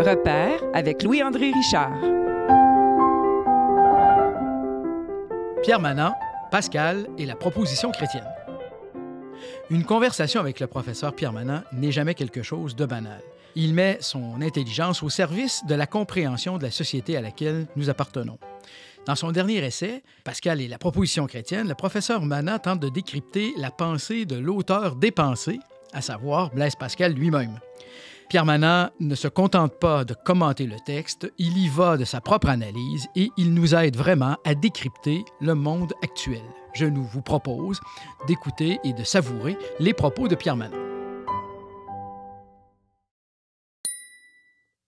Repère avec Louis-André Richard. Pierre Manant, Pascal et la proposition chrétienne. Une conversation avec le professeur Pierre Manant n'est jamais quelque chose de banal. Il met son intelligence au service de la compréhension de la société à laquelle nous appartenons. Dans son dernier essai, Pascal et la proposition chrétienne, le professeur Manant tente de décrypter la pensée de l'auteur des pensées, à savoir Blaise Pascal lui-même. Pierre Manant ne se contente pas de commenter le texte, il y va de sa propre analyse et il nous aide vraiment à décrypter le monde actuel. Je nous vous propose d'écouter et de savourer les propos de Pierre Manant.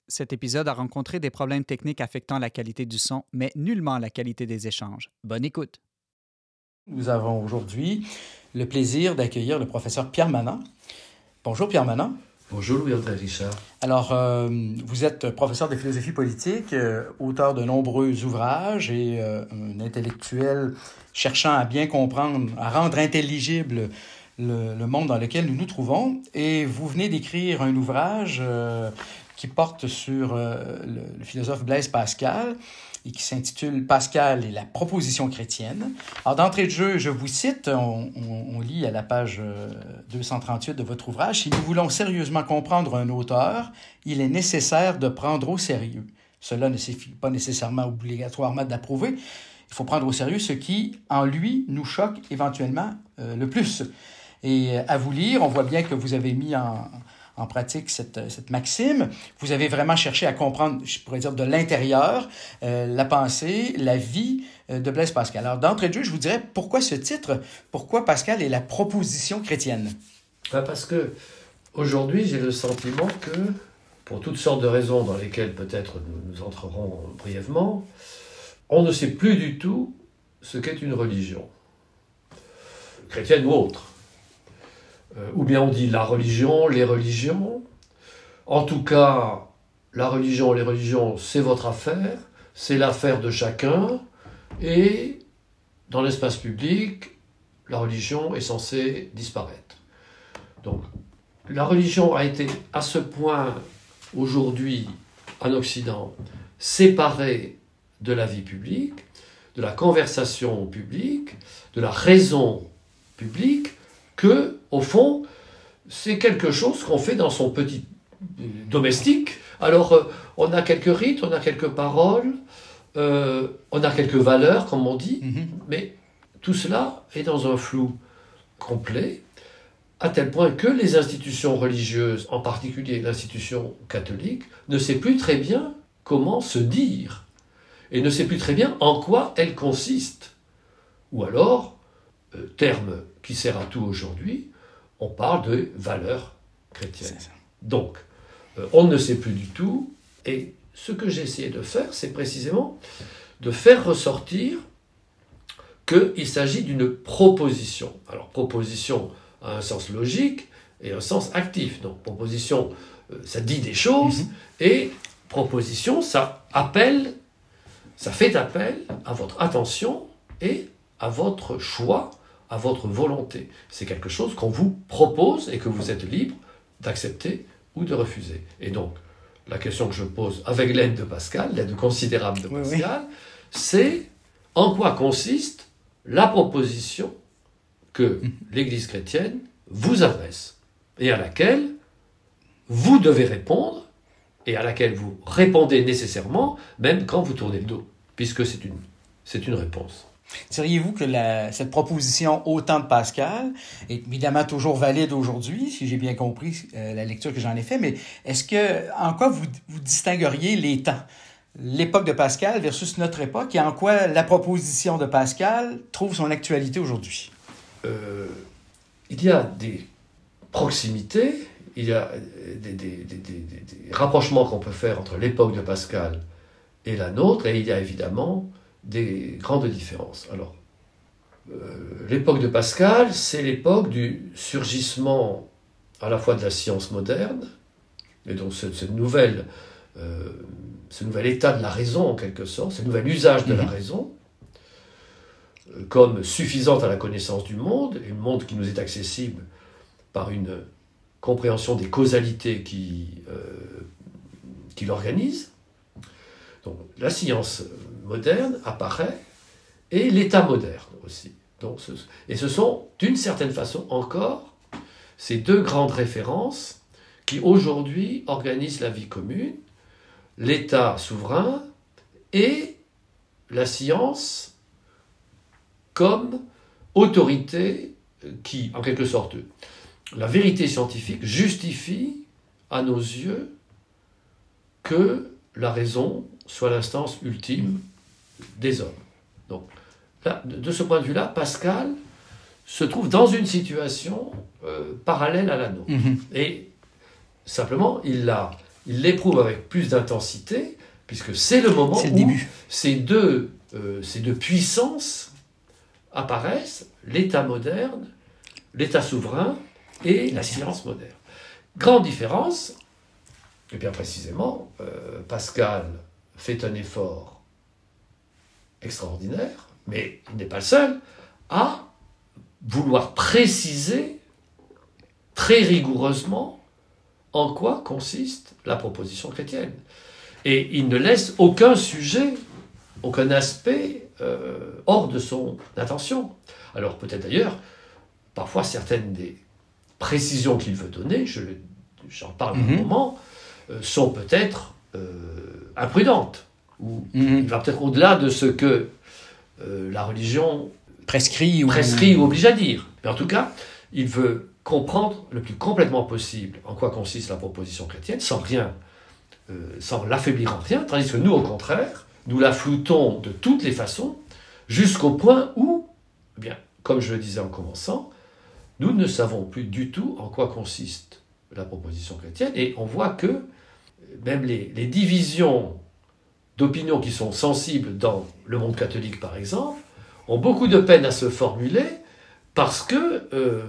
Cet épisode a rencontré des problèmes techniques affectant la qualité du son, mais nullement la qualité des échanges. Bonne écoute. Nous avons aujourd'hui le plaisir d'accueillir le professeur Pierre Manant. Bonjour Pierre Manant. Bonjour Richard. Alors, euh, vous êtes professeur de philosophie politique, euh, auteur de nombreux ouvrages et euh, un intellectuel cherchant à bien comprendre, à rendre intelligible le, monde dans lequel nous nous trouvons. Et vous venez d'écrire un ouvrage qui porte sur le, philosophe Blaise Pascal et qui s'intitule Pascal et la proposition chrétienne. Alors, d'entrée de jeu, je vous cite, on, lit à la page 238 de votre ouvrage, Si nous voulons sérieusement comprendre un auteur, il est nécessaire de prendre au sérieux. Cela ne signifie pas nécessairement obligatoirement d'approuver. Il faut prendre au sérieux ce qui, en lui, nous choque éventuellement euh, le plus. Et à vous lire, on voit bien que vous avez mis en, en pratique cette, cette, maxime. Vous avez vraiment cherché à comprendre, je pourrais dire, de l'intérieur, euh, la pensée, la vie euh, de Blaise Pascal. Alors, d'entrée de jeu, je vous dirais, pourquoi ce titre? Pourquoi Pascal est la proposition chrétienne? Ben parce que aujourd'hui, j'ai le sentiment que, pour toutes sortes de raisons dans lesquelles peut-être nous, nous entrerons brièvement, on ne sait plus du tout ce qu'est une religion, chrétienne ou autre. Euh, ou bien on dit la religion, les religions. En tout cas, la religion, les religions, c'est votre affaire, c'est l'affaire de chacun, et dans l'espace public, la religion est censée disparaître. Donc, la religion a été à ce point, aujourd'hui, en Occident, séparée de la vie publique, de la conversation publique, de la raison publique, que, au fond, c'est quelque chose qu'on fait dans son petit domestique. Alors, euh, on a quelques rites, on a quelques paroles, euh, on a quelques valeurs, comme on dit, mm -hmm. mais tout cela est dans un flou complet, à tel point que les institutions religieuses, en particulier l'institution catholique, ne sait plus très bien comment se dire, et ne sait plus très bien en quoi elle consiste. Ou alors, euh, terme qui sert à tout aujourd'hui, on parle de valeurs chrétiennes. Donc, euh, on ne sait plus du tout, et ce que j'ai essayé de faire, c'est précisément de faire ressortir qu'il s'agit d'une proposition. Alors, proposition a un sens logique et un sens actif. Donc, proposition, euh, ça dit des choses, mm -hmm. et proposition, ça appelle, ça fait appel à votre attention et à votre choix à votre volonté. C'est quelque chose qu'on vous propose et que vous êtes libre d'accepter ou de refuser. Et donc, la question que je pose avec l'aide de Pascal, l'aide considérable de Pascal, oui, oui. c'est en quoi consiste la proposition que l'Église chrétienne vous adresse et à laquelle vous devez répondre et à laquelle vous répondez nécessairement, même quand vous tournez le dos, puisque c'est une, c'est une réponse. Diriez-vous que cette proposition au temps de Pascal est évidemment toujours valide aujourd'hui, si j'ai bien compris euh, la lecture que j'en ai fait, mais est-ce que en quoi vous, vous distingueriez les temps? L'époque de Pascal versus notre époque et en quoi la proposition de Pascal trouve son actualité aujourd'hui? Euh, il y a des proximités, il y a des rapprochements qu'on peut faire entre l'époque de Pascal et la nôtre, et il y a évidemment des grandes différences. Alors, euh, l'époque de Pascal, c'est l'époque du surgissement à la fois de la science moderne, et donc ce, ce nouvelle, euh, ce nouvel état de la raison en quelque sorte, ce nouvel usage de la raison, euh, comme suffisante à la connaissance du monde, et le monde qui nous est accessible par une compréhension des causalités qui, qui l'organise. Donc la science moderne apparaît et l'État moderne aussi. Et ce sont d'une certaine façon encore ces deux grandes références qui aujourd'hui organisent la vie commune, l'État souverain et la science comme autorité qui, en quelque sorte, la vérité scientifique justifie à nos yeux que la raison soit l'instance ultime des hommes. Donc, de ce point de vue-là, Pascal se trouve dans une situation euh, parallèle à la nôtre. Mhm. Et simplement, il l'éprouve avec plus d'intensité, puisque c'est le moment où Ces, deux, euh, ces deux puissances apparaissent, l'État moderne, l'État souverain et la science moderne. Grande différence, et bien précisément, euh, Pascal fait un effort extraordinaire, mais il n'est pas le seul, à vouloir préciser très rigoureusement en quoi consiste la proposition chrétienne. Et il ne laisse aucun sujet, aucun aspect euh, hors de son attention. Alors peut-être d'ailleurs, parfois certaines des précisions qu'il veut donner, j'en parle un mhm. moment, euh, sont peut-être euh, imprudentes. Ou mhm. il va peut-être au-delà de ce que la religion prescrit ou... prescrit ou oblige à dire. Mais en tout cas, il veut comprendre le plus complètement possible en quoi consiste la proposition chrétienne, sans rien, euh, sans l'affaiblir en rien, tandis que nous, au contraire, nous la floutons de toutes les façons, jusqu'au point où, eh bien, comme je le disais en commençant, nous ne savons plus du tout en quoi consiste la proposition chrétienne, et on voit que même les, les divisions d'opinion qui sont sensibles dans le monde catholique, par exemple, ont beaucoup de peine à se formuler parce que euh,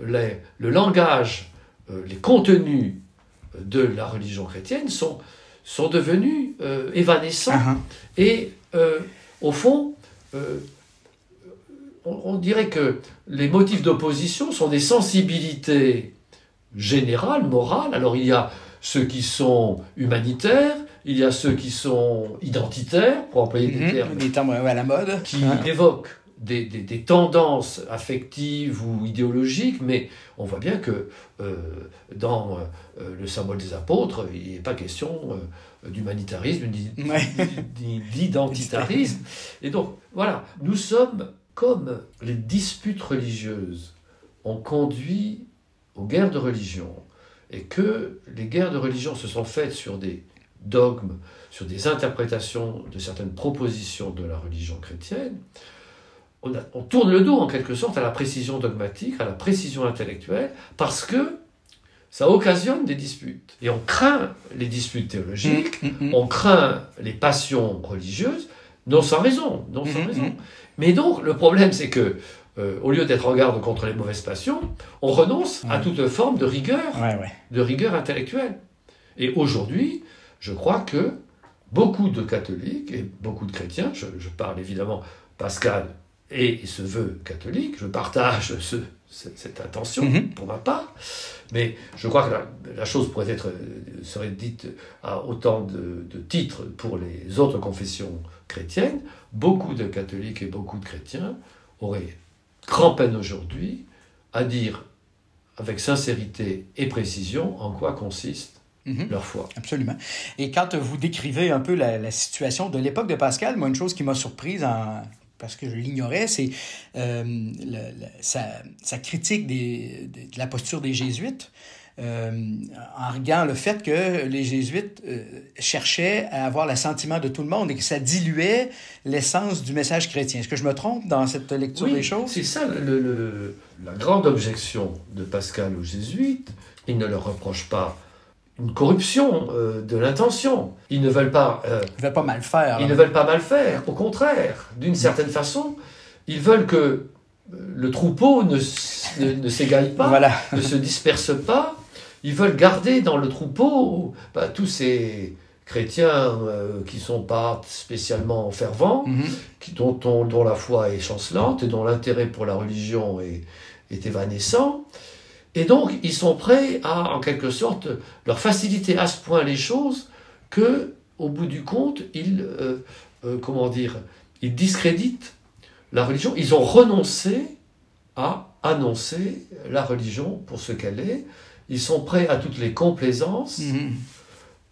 le langage, euh, les contenus de la religion chrétienne sont, sont devenus euh, évanescents. Uh-huh. Et au fond, on, dirait que les motifs d'opposition sont des sensibilités générales, morales. Alors il y a ceux qui sont humanitaires, il y a ceux qui sont identitaires, pour employer des mm-hmm. termes, des termes à la mode, qui évoquent des, des, tendances affectives ou idéologiques, mais on voit bien que euh, dans euh, le symbole des apôtres, il n'est pas question euh, d'humanitarisme ni d'identitarisme. Et donc, voilà, nous sommes comme les disputes religieuses ont conduit aux guerres de religion, et que les guerres de religion se sont faites sur des dogmes, sur des interprétations de certaines propositions de la religion chrétienne, on, tourne le dos en quelque sorte à la précision dogmatique, à la précision intellectuelle, parce que ça occasionne des disputes. Et on craint les disputes théologiques, mm, mm, mm. on craint les passions religieuses, non sans raison, non sans raison. Mais donc, le problème, c'est que, euh, au lieu d'être en garde contre les mauvaises passions, on renonce à toute forme de rigueur, de rigueur intellectuelle. Et aujourd'hui, je crois que beaucoup de catholiques et beaucoup de chrétiens, je, je parle évidemment Pascal et se veut catholique. Je partage cette, intention mhm. pour ma part, mais je crois que la, chose pourrait être, serait dite à autant de, titres pour les autres confessions chrétiennes. Beaucoup de catholiques et beaucoup de chrétiens auraient grand peine aujourd'hui à dire avec sincérité et précision en quoi consiste mhm. leur foi. Absolument. Et quand vous décrivez un peu la, la situation de l'époque de Pascal, moi, une chose qui m'a surprise en, parce que je l'ignorais, c'est euh, sa, critique des, de, la posture des jésuites. Euh, en regardant le fait que les jésuites euh, cherchaient à avoir l'assentiment de tout le monde et que ça diluait l'essence du message chrétien. Est-ce que je me trompe dans cette lecture des choses? C'est ça le, la grande objection de Pascal aux jésuites. Il ne leur reproche pas une corruption euh, de l'intention. Ils ne veulent pas. Ils veulent pas mal faire. Ils ne veulent pas mal faire. Au contraire, d'une certaine façon, ils veulent que le troupeau ne, ne, s'égale pas, ne se disperse pas. Ils veulent garder dans le troupeau bah, tous ces chrétiens qui ne sont pas spécialement fervents, mhm. qui, dont, dont, la foi est chancelante et dont l'intérêt pour la religion est, est évanescent. Et donc, ils sont prêts à, en quelque sorte, leur faciliter à ce point les choses que, au bout du compte, ils, euh, euh, comment dire, ils discréditent la religion. Ils ont renoncé à annoncer la religion pour ce qu'elle est. Ils sont prêts à toutes les complaisances Mhm.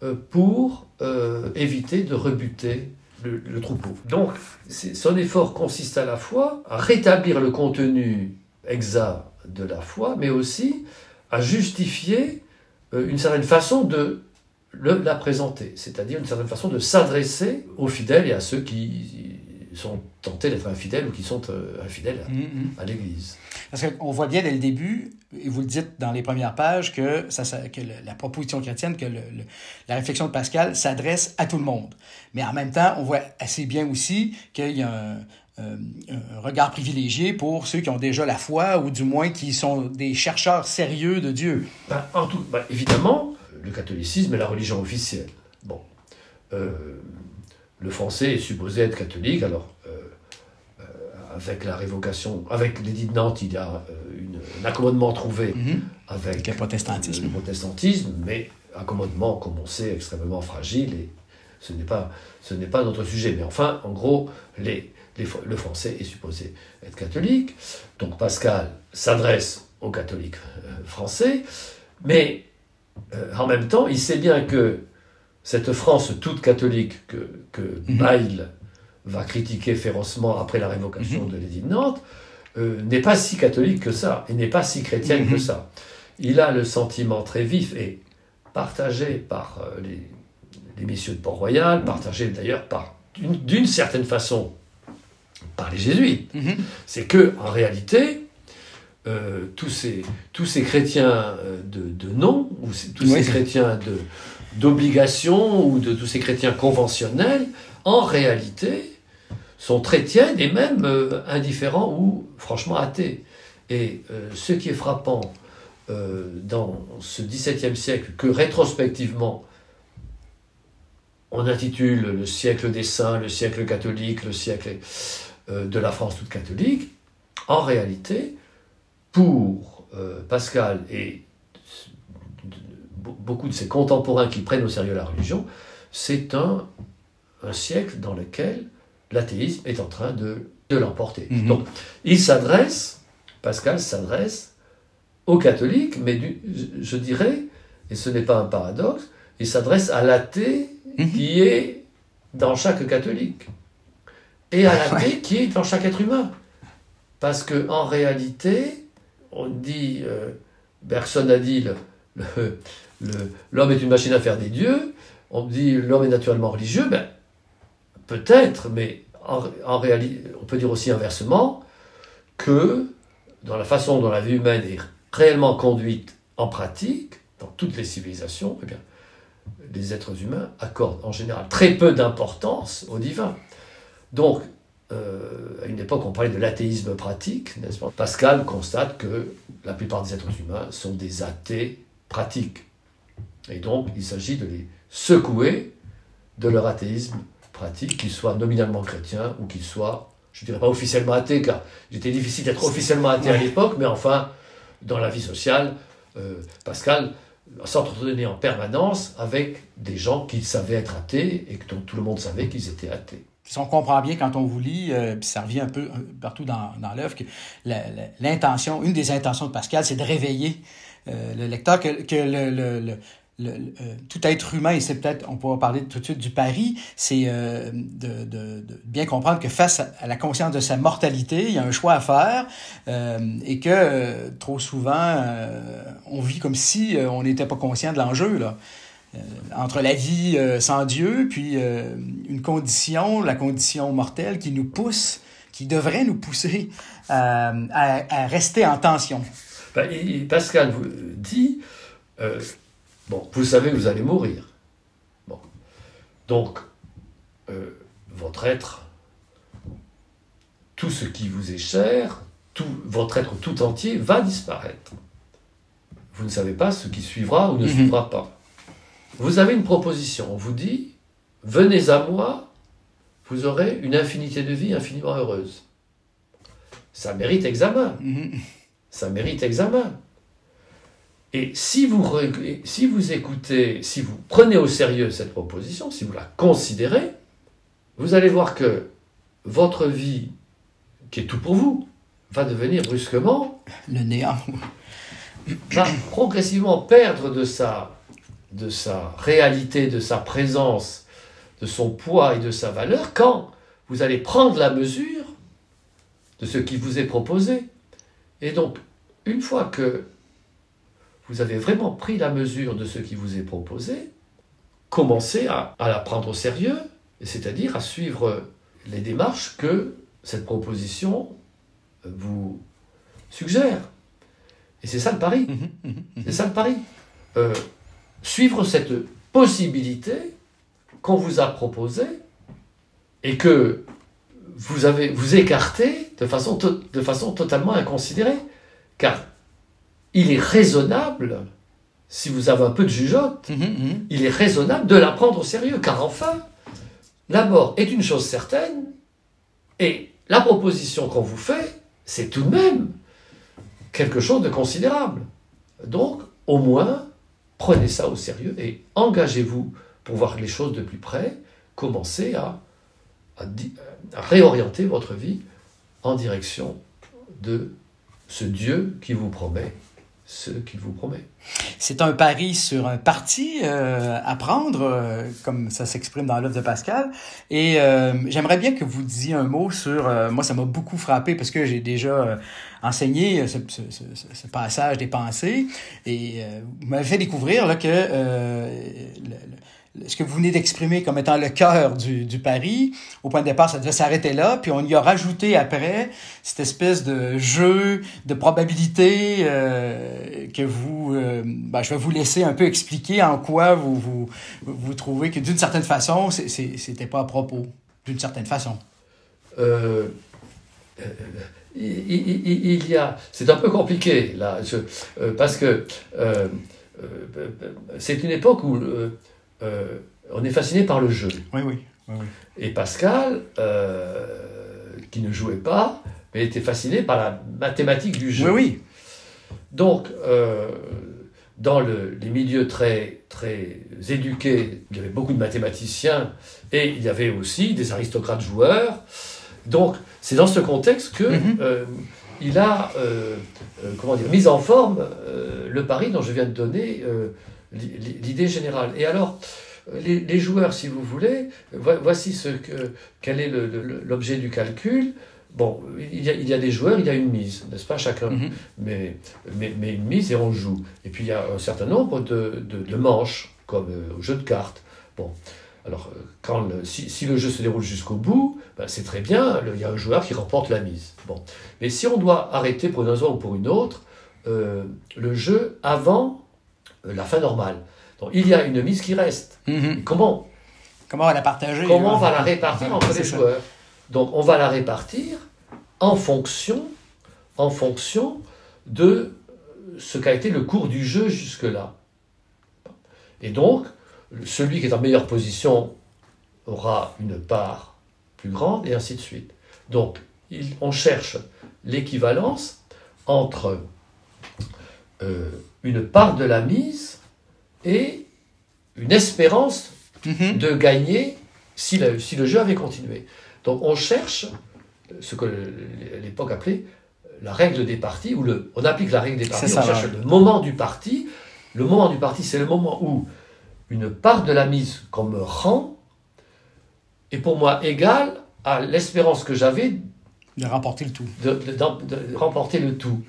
euh, pour euh, éviter de rebuter le, le troupeau. Donc, son effort consiste à la fois à rétablir le contenu exact de la foi, mais aussi à justifier euh, une certaine façon de le- la présenter, c'est-à-dire une certaine façon de s'adresser aux fidèles et à ceux qui sont tentés d'être infidèles ou qui sont euh, infidèles à- Mhm. à l'Église. Parce qu'on voit bien dès le début, et vous le dites dans les premières pages, que, ça, ça- que le- la proposition chrétienne, que le- le- la réflexion de Pascal s'adresse à tout le monde. Mais en même temps, on voit assez bien aussi qu'il y a un, euh, un regard privilégié pour ceux qui ont déjà la foi, ou du moins qui sont des chercheurs sérieux de Dieu. Ben, en tout, ben, évidemment, le catholicisme est la religion officielle. Bon, Euh, le français est supposé être catholique, alors euh, euh, avec la révocation, avec l'édit de Nantes, il y a euh, une- un accommodement trouvé Mhm. avec Avec le protestantisme. le protestantisme, mais accommodement, comme on sait, extrêmement fragile, et ce n'est pas, ce n'est pas notre sujet. Mais enfin, en gros, les, les Fr- le français est supposé être catholique, donc Pascal s'adresse aux catholiques français, mais euh, en même temps, il sait bien que cette France toute catholique que, que Mhm. Bayle va critiquer férocement après la révocation de l'édit de Nantes, euh, n'est pas si catholique que ça, et n'est pas si chrétienne que Mhm. ça. Il a le sentiment très vif et partagé par euh, les, les messieurs de Port-Royal, partagé d'ailleurs par d'une certaine façon par les jésuites, Mhm. c'est que en réalité, euh, tous, ces, tous ces chrétiens de, de nom, ou tous Oui. ces chrétiens de d'obligation, ou de tous ces chrétiens conventionnels, en réalité, sont très tièdes et même euh, indifférents ou franchement athées. Et euh, ce qui est frappant euh, dans ce XVIIe siècle, que rétrospectivement, on intitule le siècle des saints, le siècle catholique, le siècle de la France toute catholique, en réalité, pour Pascal et beaucoup de ses contemporains qui prennent au sérieux la religion, c'est un, un siècle dans lequel l'athéisme est en train de, de l'emporter. Mhm. Donc, il s'adresse, Pascal s'adresse aux catholiques, mais du- je- dirais, et ce n'est pas un paradoxe, il s'adresse à l'athée Mhm. qui est dans chaque catholique et à l'athée qui est dans chaque être humain. Parce que en réalité, on dit, euh, Bergson a dit, le- l'homme est une machine à faire des dieux, on dit l'homme est naturellement religieux, ben, peut-être, mais en, réalité, on peut dire aussi inversement, que dans la façon dont la vie humaine est réellement conduite en pratique, dans toutes les civilisations, eh les êtres humains accordent en général très peu d'importance au divin. Donc, euh, à une époque, on parlait de l'athéisme pratique, n'est-ce pas? Pascal constate que la plupart des êtres humains sont des athées pratiques. Et donc, il s'agit de les secouer de leur athéisme pratique, qu'ils soient nominalement chrétiens ou qu'ils soient, je ne dirais pas officiellement athées, car il était difficile d'être officiellement athée à l'époque, mais enfin, dans la vie sociale, euh, Pascal s'entretenait en permanence avec des gens qui savaient être athées et dont tout le monde savait qu'ils étaient athées. Puis on comprend bien quand on vous lit, euh, puis ça revient un peu partout dans, dans l'œuvre, que l'intention, une des intentions de Pascal, c'est de réveiller euh, le lecteur, que, que le, le- le- euh, tout être humain, et c'est peut-être, on pourra parler tout de suite du pari, c'est euh, de, bien comprendre que face à, la conscience de sa mortalité, il y a un choix à faire, euh, et que trop souvent, on vit comme si on n'était pas conscient de l'enjeu, là entre la vie sans Dieu, puis une condition, la condition mortelle qui nous pousse, qui devrait nous pousser à, rester en tension. Ben, Pascal vous dit, bon, vous savez que vous allez mourir. Bon. Donc, euh, votre être, tout ce qui vous est cher, tout, votre être tout entier va disparaître. Vous ne savez pas ce qui suivra ou ne Mhm. suivra pas. Vous avez une proposition, on vous dit, venez à moi, vous aurez une infinité de vies infiniment heureuse. Ça mérite examen Mhm. ça mérite examen. Et si vous, re- si vous écoutez, si vous prenez au sérieux cette proposition, si vous la considérez, vous allez voir que votre vie, qui est tout pour vous, va devenir brusquement Le néant. va progressivement perdre de sa, de sa réalité, de sa présence, de son poids et de sa valeur quand vous allez prendre la mesure de ce qui vous est proposé. Et donc, une fois que vous avez vraiment pris la mesure de ce qui vous est proposé, commencez à, à la prendre au sérieux, c'est-à-dire à suivre les démarches que cette proposition vous suggère. Et c'est ça le pari. C'est ça le pari. Euh, suivre cette possibilité qu'on vous a proposée et que vous avez vous écartez de façon, to- de façon totalement inconsidérée. Car il est raisonnable, si vous avez un peu de jugeote, Mhm, mhm. il est raisonnable de la prendre au sérieux, car enfin, la mort est une chose certaine, et la proposition qu'on vous fait, c'est tout de même quelque chose de considérable. Donc, au moins, prenez ça au sérieux et engagez-vous pour voir les choses de plus près, commencez à, à di- à réorienter votre vie en direction de ce Dieu qui vous promet ce qu'il vous promet. C'est un pari sur un parti euh, à prendre, euh, comme ça s'exprime dans l'œuvre de Pascal. Et euh, j'aimerais bien que vous disiez un mot sur... euh, moi, ça m'a beaucoup frappé parce que j'ai déjà euh, enseigné ce, ce, ce, ce passage des pensées. Et vous m'avez fait découvrir là, que le- le- ce que vous venez d'exprimer comme étant le cœur du, pari, au point de départ, ça devait s'arrêter là, puis on y a rajouté après cette espèce de jeu de probabilité euh, que vous... euh, ben, je vais vous laisser un peu expliquer en quoi vous, vous, trouvez que d'une certaine façon, c'était pas à propos, d'une certaine façon. Euh, il, y a, c'est un peu compliqué là, parce que c'est une époque où euh, on est fasciné par le jeu. Oui, oui. oui, oui. Et Pascal, euh, qui ne jouait pas, mais était fasciné par la mathématique du jeu. Oui, oui. Donc, euh, dans le- les milieux très, très éduqués, il y avait beaucoup de mathématiciens et il y avait aussi des aristocrates joueurs. Donc, c'est dans ce contexte que Mhm. il a, comment dire, mis en forme le pari dont je viens de donner l'idée générale. Et alors, les, les joueurs, si vous voulez, vo- voici ce que, quel est l'objet du calcul. Bon, il y, a, il y a des joueurs, il y a une mise, n'est-ce pas, chacun Mhm. mais, mais, mais une mise et on joue. Et puis il y a un certain nombre de, de, de manches, comme euh, au jeu de cartes. Bon, alors euh, quand le, si, si le jeu se déroule jusqu'au bout, ben, c'est très bien, le- il y a un joueur qui remporte la mise. Bon. Mais si on doit arrêter pour une raison ou pour une autre, euh, le jeu avant la fin normale. Donc il y a une mise qui reste. Mhm. Comment Comment on va la partager? Comment on va la répartir entre les ça. joueurs Donc on va la répartir en fonction, en fonction de ce qu'a été le cours du jeu jusque-là. Et donc, celui qui est en meilleure position aura une part plus grande, et ainsi de suite. Donc, il- on cherche l'équivalence entre euh, une part de la mise et une espérance Mhm. de gagner si le, si le jeu avait continué. Donc on cherche ce que l'époque appelait la règle des parties, où le, on applique la règle des parties, ça, on cherche ouais. le moment du parti. Le moment du parti, c'est le moment où une part de la mise qu'on me rend est pour moi égale à l'espérance que j'avais De remporter le tout. de, de- d'en- de remporter le tout.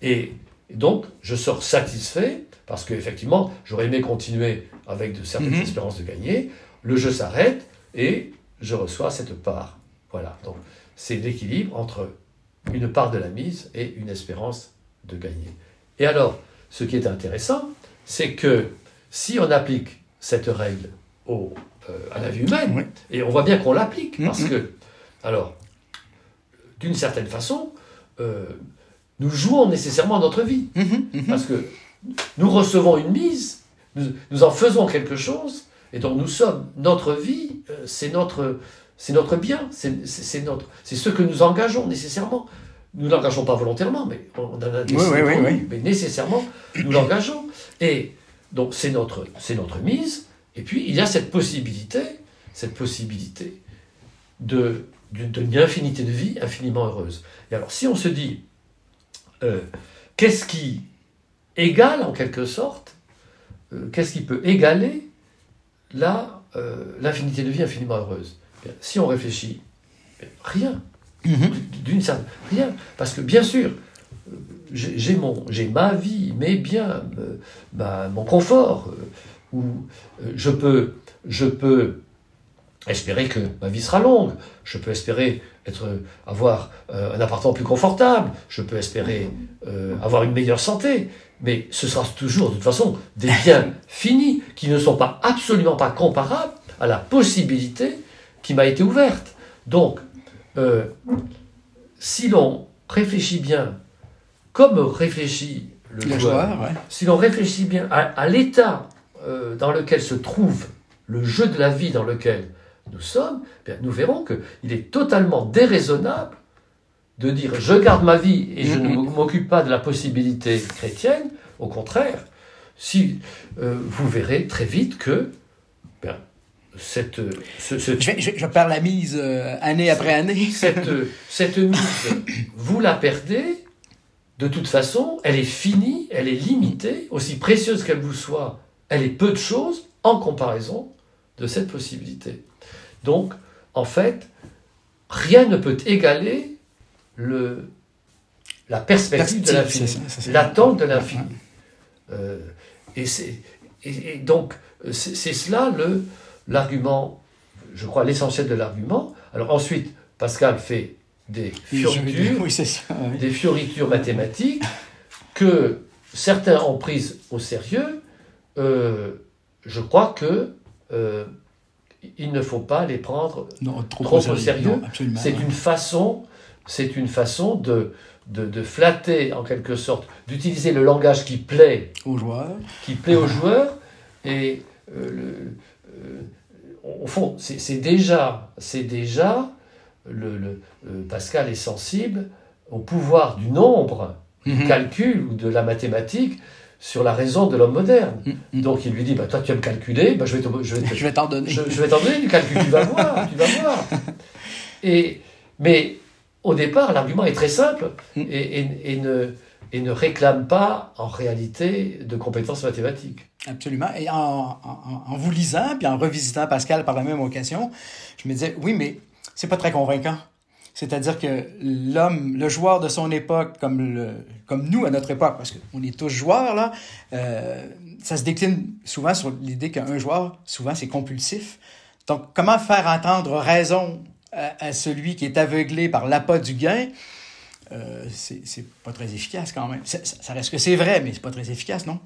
Et donc, je sors satisfait, parce qu'effectivement, j'aurais aimé continuer avec de certaines Mhm. espérances de gagner. Le jeu s'arrête et je reçois cette part. Voilà, donc c'est l'équilibre entre une part de la mise et une espérance de gagner. Et alors, ce qui est intéressant, c'est que si on applique cette règle au, euh, à la vie humaine, Oui. et on voit bien qu'on l'applique, Mhm. parce que, alors, d'une certaine façon, euh, nous jouons nécessairement notre vie. Mhm, mhm. Parce que nous recevons une mise, nous, nous en faisons quelque chose, et donc nous sommes, notre vie, euh, c'est notre, c'est notre bien, c'est notre, c'est ce que nous engageons nécessairement. nous l'engageons pas volontairement, mais on en a Oui, oui, oui, oui. mais nécessairement, nous l'engageons. Et donc, c'est notre, c'est notre mise. Et puis, il y a cette possibilité, cette possibilité de, d'une, d'une infinité de vie infiniment heureuse. Et alors, si on se dit, euh, qu'est-ce qui égale, en quelque sorte, euh, qu'est-ce qui peut égaler la, euh, l'infinité de vie infiniment heureuse? Bien, Si on réfléchit, rien. D'une certaine. Rien. Parce que, bien sûr, j'ai mon, j'ai ma vie, mes biens, ma- mon confort, où je peux, je peux espérer que ma vie sera longue, je peux espérer être, avoir euh, un appartement plus confortable, je peux espérer euh, avoir une meilleure santé, mais ce sera toujours de toute façon des biens finis qui ne sont pas absolument pas comparables à la possibilité qui m'a été ouverte. Donc, euh, si l'on réfléchit bien, comme réfléchit le, Le joueur, joueur, ouais. si l'on réfléchit bien à, à l'état dans lequel se trouve le jeu de la vie dans lequel nous sommes, bien, nous verrons qu'il est totalement déraisonnable de dire je garde ma vie et je ne m'occupe pas de la possibilité chrétienne. Au contraire, si euh, vous verrez très vite que bien, cette, ce, ce- Je, je- je perds la mise euh, année après année. cette, cette mise, vous la perdez, de toute façon, elle est finie, elle est limitée, aussi précieuse qu'elle vous soit, elle est peu de choses en comparaison de cette possibilité. Donc, en fait, rien ne peut égaler le, la perspective de l'infini, l'attente de l'infini. Euh, et, c'est- et- et donc, c'est c'est cela le- l'argument, je crois, l'essentiel de l'argument. Alors ensuite, Pascal fait des fioritures, Oui, c'est ça. oui. des fioritures mathématiques que certains ont prises au sérieux. Euh, je crois que euh, il ne faut pas les prendre Non, trop, Trop au sérieux, c'est une façon, c'est une façon de, de, de flatter en quelque sorte, d'utiliser le langage qui plaît, Aux joueurs. qui plaît aux joueurs. Et euh, le, euh, au fond, c'est déjà, c'est déjà le, le- euh, Pascal est sensible au pouvoir du nombre, du Mhm. calcul ou de la mathématique sur la raison de l'homme moderne. Mhm. Donc il lui dit, bah, toi tu aimes calculer, bah, je vais te- je vais te- Je vais t'en donner. je, je vais t'en donner du calcul, tu vas voir, tu vas voir. Et, mais au départ, l'argument est très simple Mm. et, et- et ne, et ne réclame pas en réalité de compétences mathématiques. Absolument. Et en, en- en vous lisant, puis en revisitant Pascal par la même occasion, je me disais, oui, mais c'est pas très convaincant. C'est-à-dire que l'homme, le joueur de son époque, comme, le, comme nous à notre époque, parce qu'on est tous joueurs, là, euh, ça se décline souvent sur l'idée qu'un joueur, souvent, c'est compulsif. Donc, comment faire entendre raison à, celui qui est aveuglé par l'appât du gain? Euh, c'est pas très efficace quand même. Ça reste que c'est vrai, mais c'est pas très efficace, non?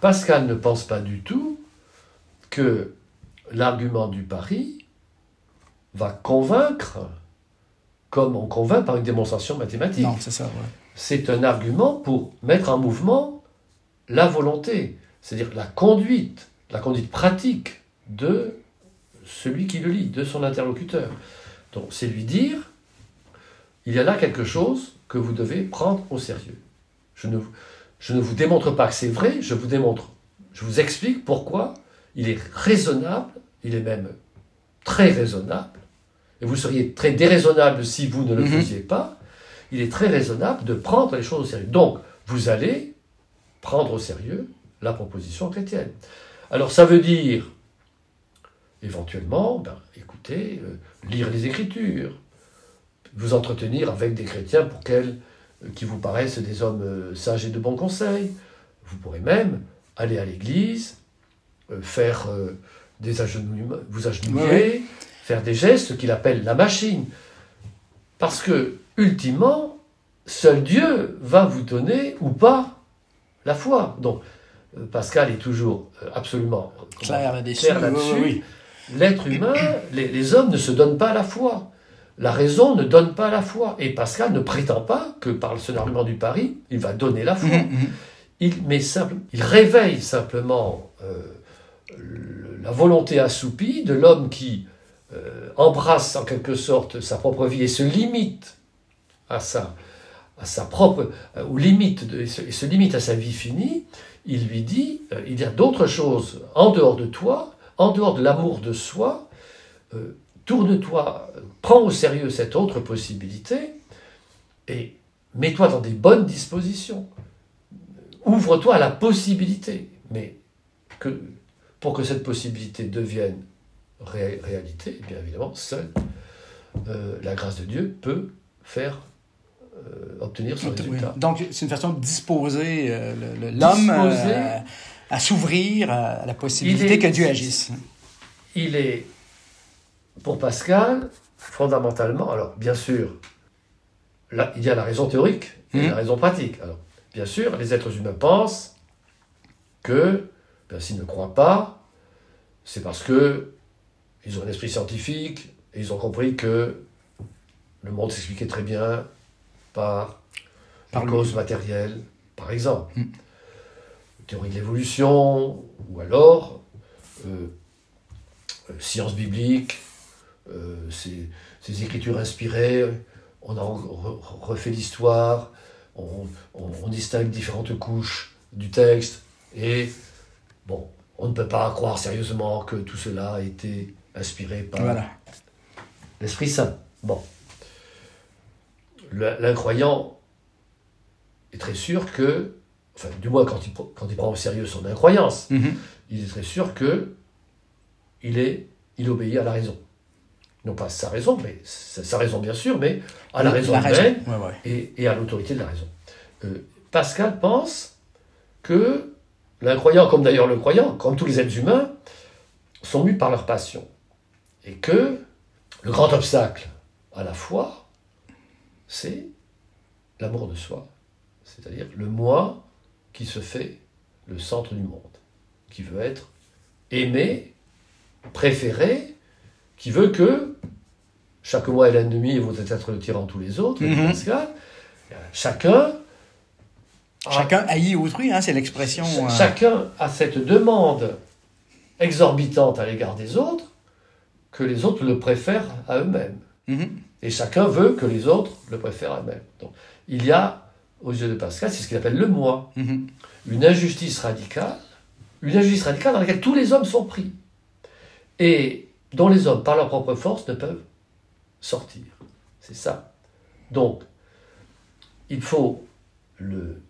Pascal ne pense pas du tout que l'argument du pari va convaincre comme on convainc par une démonstration mathématique. Non, c'est ça, ouais. c'est un argument pour mettre en mouvement la volonté, c'est-à-dire la conduite, la conduite pratique de celui qui le lit, de son interlocuteur. Donc c'est lui dire, il y a là quelque chose que vous devez prendre au sérieux. Je ne, je ne vous démontre pas que c'est vrai, je vous démontre, je vous explique pourquoi il est raisonnable, il est même très raisonnable, et vous seriez très déraisonnable si vous ne le Mhm. faisiez pas, il est très raisonnable de prendre les choses au sérieux. Donc, vous allez prendre au sérieux la proposition chrétienne. Alors, ça veut dire, éventuellement, ben, écoutez, euh, lire les Écritures, vous entretenir avec des chrétiens pour quels, euh, qui vous paraissent des hommes euh, sages et de bons conseils. Vous pourrez même aller à l'église, faire des agenouillements, vous agenouiller, Ouais, faire des gestes qu'il appelle la machine. Parce que, ultimement, seul Dieu va vous donner ou pas la foi. Donc, euh, Pascal est toujours euh, absolument comment, Claire là-dessus. clair oui, là-dessus. oui, oui. L'être humain, les, les hommes ne se donnent pas la foi. La raison ne donne pas la foi. Et Pascal ne prétend pas que par son argument du pari, il va donner la foi. Mhm, mhm. Il, mais simple, il réveille simplement euh, le- la volonté assoupie de l'homme qui euh, embrasse en quelque sorte sa propre vie et se limite à sa, à sa propre, euh, aux limites, de- et se, limite à sa vie finie, il lui dit, euh, il y a d'autres choses en dehors de toi, en dehors de l'amour de soi, tourne-toi, prends au sérieux cette autre possibilité, et mets-toi dans des bonnes dispositions. Ouvre-toi à la possibilité, mais que, pour que cette possibilité devienne ré- réalité, bien évidemment, seule euh, la grâce de Dieu peut faire euh, obtenir Oui. résultat. Donc, c'est une façon de disposer euh, l'homme à s'ouvrir à, la possibilité est- que Dieu agisse. Il est, pour Pascal, fondamentalement, alors bien sûr, là, il y a la raison théorique et Mhm. la raison pratique. Alors, bien sûr, les êtres humains pensent que ben, s'ils ne croient pas, c'est parce que ils ont un esprit scientifique et ils ont compris que le monde s'expliquait très bien par, Par les causes matérielles, par exemple. Mhm. Théorie de l'évolution, ou alors euh, euh, science biblique, euh, ces, ces écritures inspirées, on a re- re- refait l'histoire, on, on- on distingue différentes couches du texte, et bon, on ne peut pas croire sérieusement que tout cela a été inspiré par Voilà. l'Esprit Saint. Bon. L'incroyant est très sûr que, enfin, du moins quand il, quand il prend au sérieux son incroyance, Mhm. il est très sûr que il, est, il obéit à la raison. Non pas sa raison, mais sa, sa raison bien sûr, mais à la raison humaine Ouais, ouais. et, et à l'autorité de la raison. Euh, Pascal pense que l'incroyant, comme d'ailleurs le croyant, comme tous les êtres humains, sont mus par leur passion. Et que le grand obstacle à la foi, c'est l'amour de soi. C'est-à-dire le moi qui se fait le centre du monde, qui veut être aimé, préféré, qui veut que chaque moi est l'ennemi et vous êtes être le tyran de tous les autres. Pascal. Chacun a- Chacun haït autrui, hein, c'est l'expression. Euh, Chacun a cette demande exorbitante à l'égard des autres que les autres le préfèrent à eux-mêmes. mhm. Et chacun veut que les autres le préfèrent à eux-mêmes. Donc, il y a, aux yeux de Pascal, c'est ce qu'il appelle le moi, Mhm. une injustice radicale, une injustice radicale dans laquelle tous les hommes sont pris, et dont les hommes, par leur propre force, ne peuvent sortir. C'est ça. Donc, il faut le,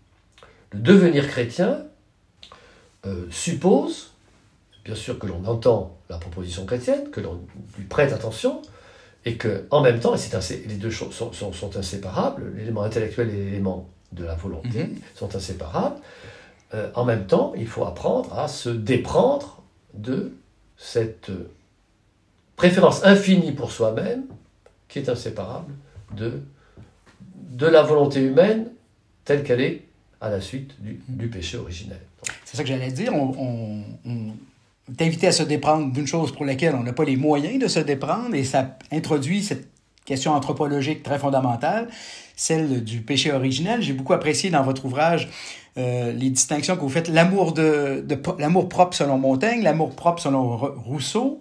le devenir chrétien euh, suppose, bien sûr que l'on entend la proposition chrétienne, que l'on lui prête attention, et que en même temps, et les deux choses sont, sont- sont inséparables, l'élément intellectuel et l'élément de la volonté Mhm. sont inséparables. Euh, en même temps, il faut apprendre à se déprendre de cette euh, préférence infinie pour soi-même qui est inséparable de, de la volonté humaine telle qu'elle est à la suite du, du péché originel. C'est ça que j'allais dire. On, on, on est invité à se déprendre d'une chose pour laquelle on n'a pas les moyens de se déprendre et ça introduit cette question anthropologique très fondamentale, celle du péché originel. J'ai beaucoup apprécié dans votre ouvrage euh, les distinctions que vous faites, l'amour de, l'amour propre selon Montaigne, l'amour propre selon Rousseau,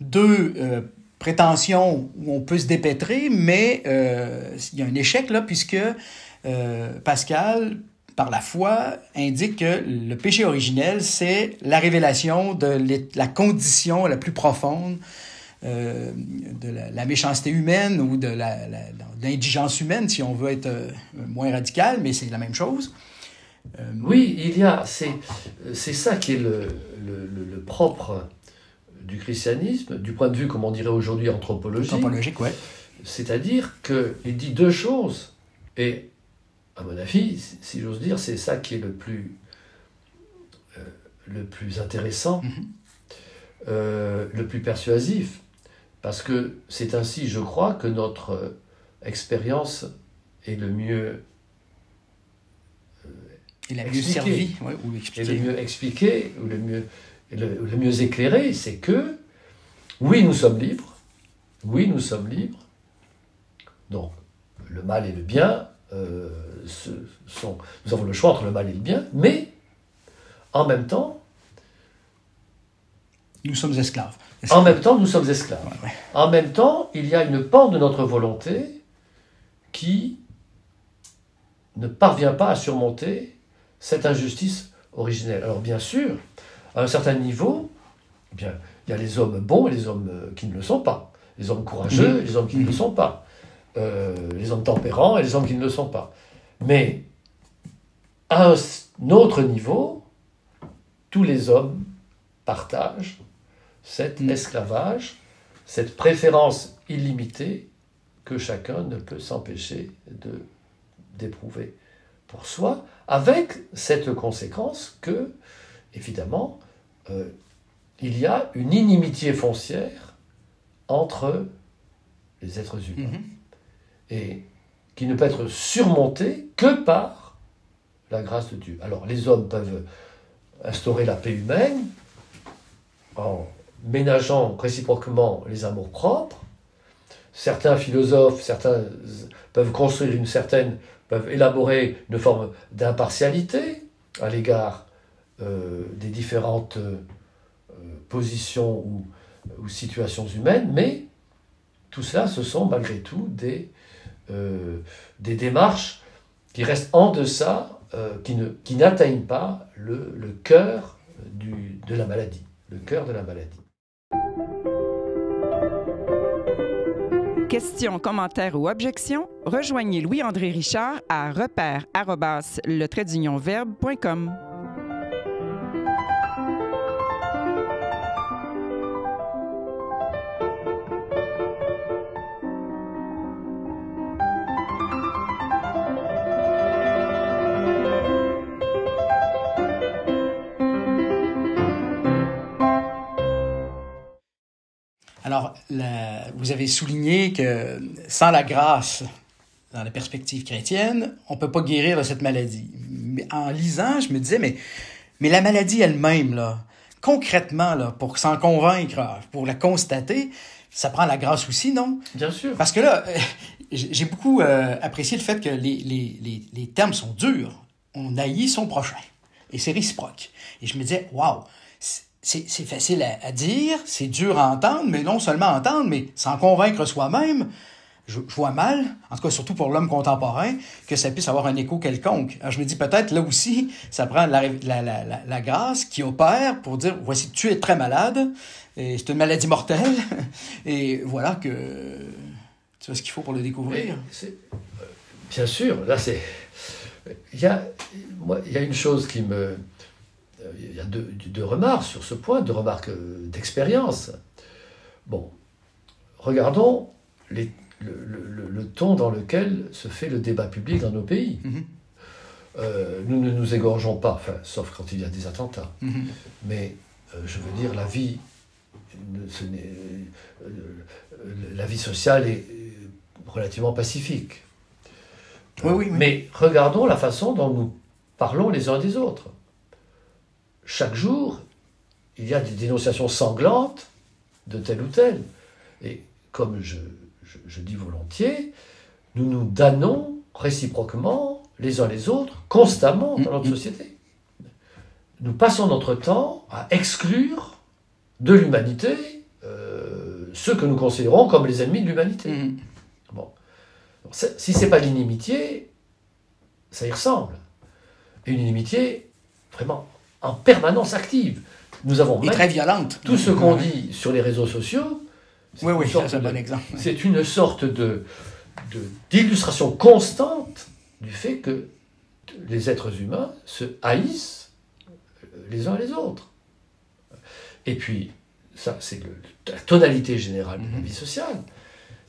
deux euh, prétentions où on peut se dépêtrer, mais euh, il y a un échec là puisque Pascal par la foi, indique que le péché originel, c'est la révélation de la condition la plus profonde euh, de la, la méchanceté humaine ou de l'indigence humaine, si on veut être euh, moins radical, mais c'est la même chose. Euh, Oui, il y a, c'est, ça qui est le, le, propre du christianisme, du point de vue, comme on dirait aujourd'hui, anthropologique. Anthropologique. C'est-à-dire qu'il dit deux choses, et à mon avis, si- j'ose dire, c'est ça qui est le plus, euh, le plus intéressant, Mhm. euh, le plus persuasif, parce que c'est ainsi, je crois, que notre euh, expérience est le mieux, Et la mieux Expliquer. servie, ouais, ou est le mieux expliqué, ou le mieux, le, le mieux éclairé, c'est que, oui, nous sommes libres, oui, nous sommes libres, donc le mal et le bien, euh, ce sont, nous avons le choix entre le mal et le bien, mais en même temps, Nous sommes esclaves. en même temps, nous sommes esclaves. Ouais, ouais. En même temps, il y a une part de notre volonté qui ne parvient pas à surmonter cette injustice originelle. Alors bien sûr, à un certain niveau, eh bien, il y a les hommes bons et les hommes euh, qui ne le sont pas. Les hommes courageux et les hommes qui ne le sont pas. Euh, les hommes tempérants et les hommes qui ne le sont pas. Mais à un autre niveau, tous les hommes partagent cet esclavage, cette préférence illimitée que chacun ne peut s'empêcher de d'éprouver pour soi, avec cette conséquence que, évidemment, euh, il y a une inimitié foncière entre les êtres humains Mhm. et qui ne peut être surmontée que par la grâce de Dieu. Alors les hommes peuvent instaurer la paix humaine en ménageant réciproquement les amours propres. Certains philosophes, certains peuvent construire une certaine, peuvent élaborer une forme d'impartialité à l'égard euh, des différentes euh, positions ou situations humaines, mais tout cela, ce sont malgré tout des, euh, des démarches qui restent en deçà, euh, qui, ne, qui n'atteignent pas le, le cœur du, de la maladie. Le cœur de la maladie. Questions, commentaires ou objections, rejoignez Louis-André Richard à repère Alors, la- vous avez souligné que sans la grâce, dans la perspective chrétienne, on ne peut pas guérir de cette maladie. Mais en lisant, je me disais, mais, mais la maladie elle-même, là, concrètement, là, pour s'en convaincre, pour la constater, ça prend la grâce aussi, non? Bien sûr. Parce que là, euh, j'ai j'ai beaucoup euh, apprécié le fait que les, les, les, les termes sont durs. On haït son prochain. Et c'est réciproque. Et je me disais, waouh, c'est facile à, dire, c'est dur à entendre, mais non seulement entendre, mais s'en convaincre soi-même. Je, vois mal, en tout cas surtout pour l'homme contemporain, que ça puisse avoir un écho quelconque. Je me dis peut-être là aussi, ça prend la, la, grâce qui opère pour dire, voici, tu es très malade, c'est une maladie mortelle, et voilà que tu vois ce qu'il faut pour le découvrir. Euh, bien sûr, là c'est. Il y a, moi, il y a une chose qui me. Il y a deux, deux remarques sur ce point, deux remarques euh, d'expérience. Bon, regardons les- le, le- le- le ton dans lequel se fait le débat public dans nos pays. Mhm. Euh, nous ne nous égorgeons pas, enfin, sauf quand il y a des attentats. Mhm. Mais euh, je veux dire, la vie, ce euh, la vie sociale est relativement pacifique. Oui, oui, oui. Mais regardons la façon dont nous parlons les uns des autres. Chaque jour, il y a des dénonciations sanglantes de tel ou tel. Et comme je, je- je dis volontiers, nous nous damnons réciproquement les uns les autres constamment dans notre Mhm. société. Nous passons notre temps à exclure de l'humanité euh, ceux que nous considérons comme les ennemis de l'humanité. Mhm. Bon. Si c'est pas l'inimitié, ça y ressemble. Et une inimitié vraiment en permanence active. Nous avons Et très violente. tout ce qu'on dit sur les réseaux sociaux. c'est Oui, une oui, c'est un de- bon exemple. C'est une sorte de d'illustration constante du fait que les êtres humains se haïssent les uns les autres. Et puis, ça, c'est la tonalité générale de la Mhm. vie sociale.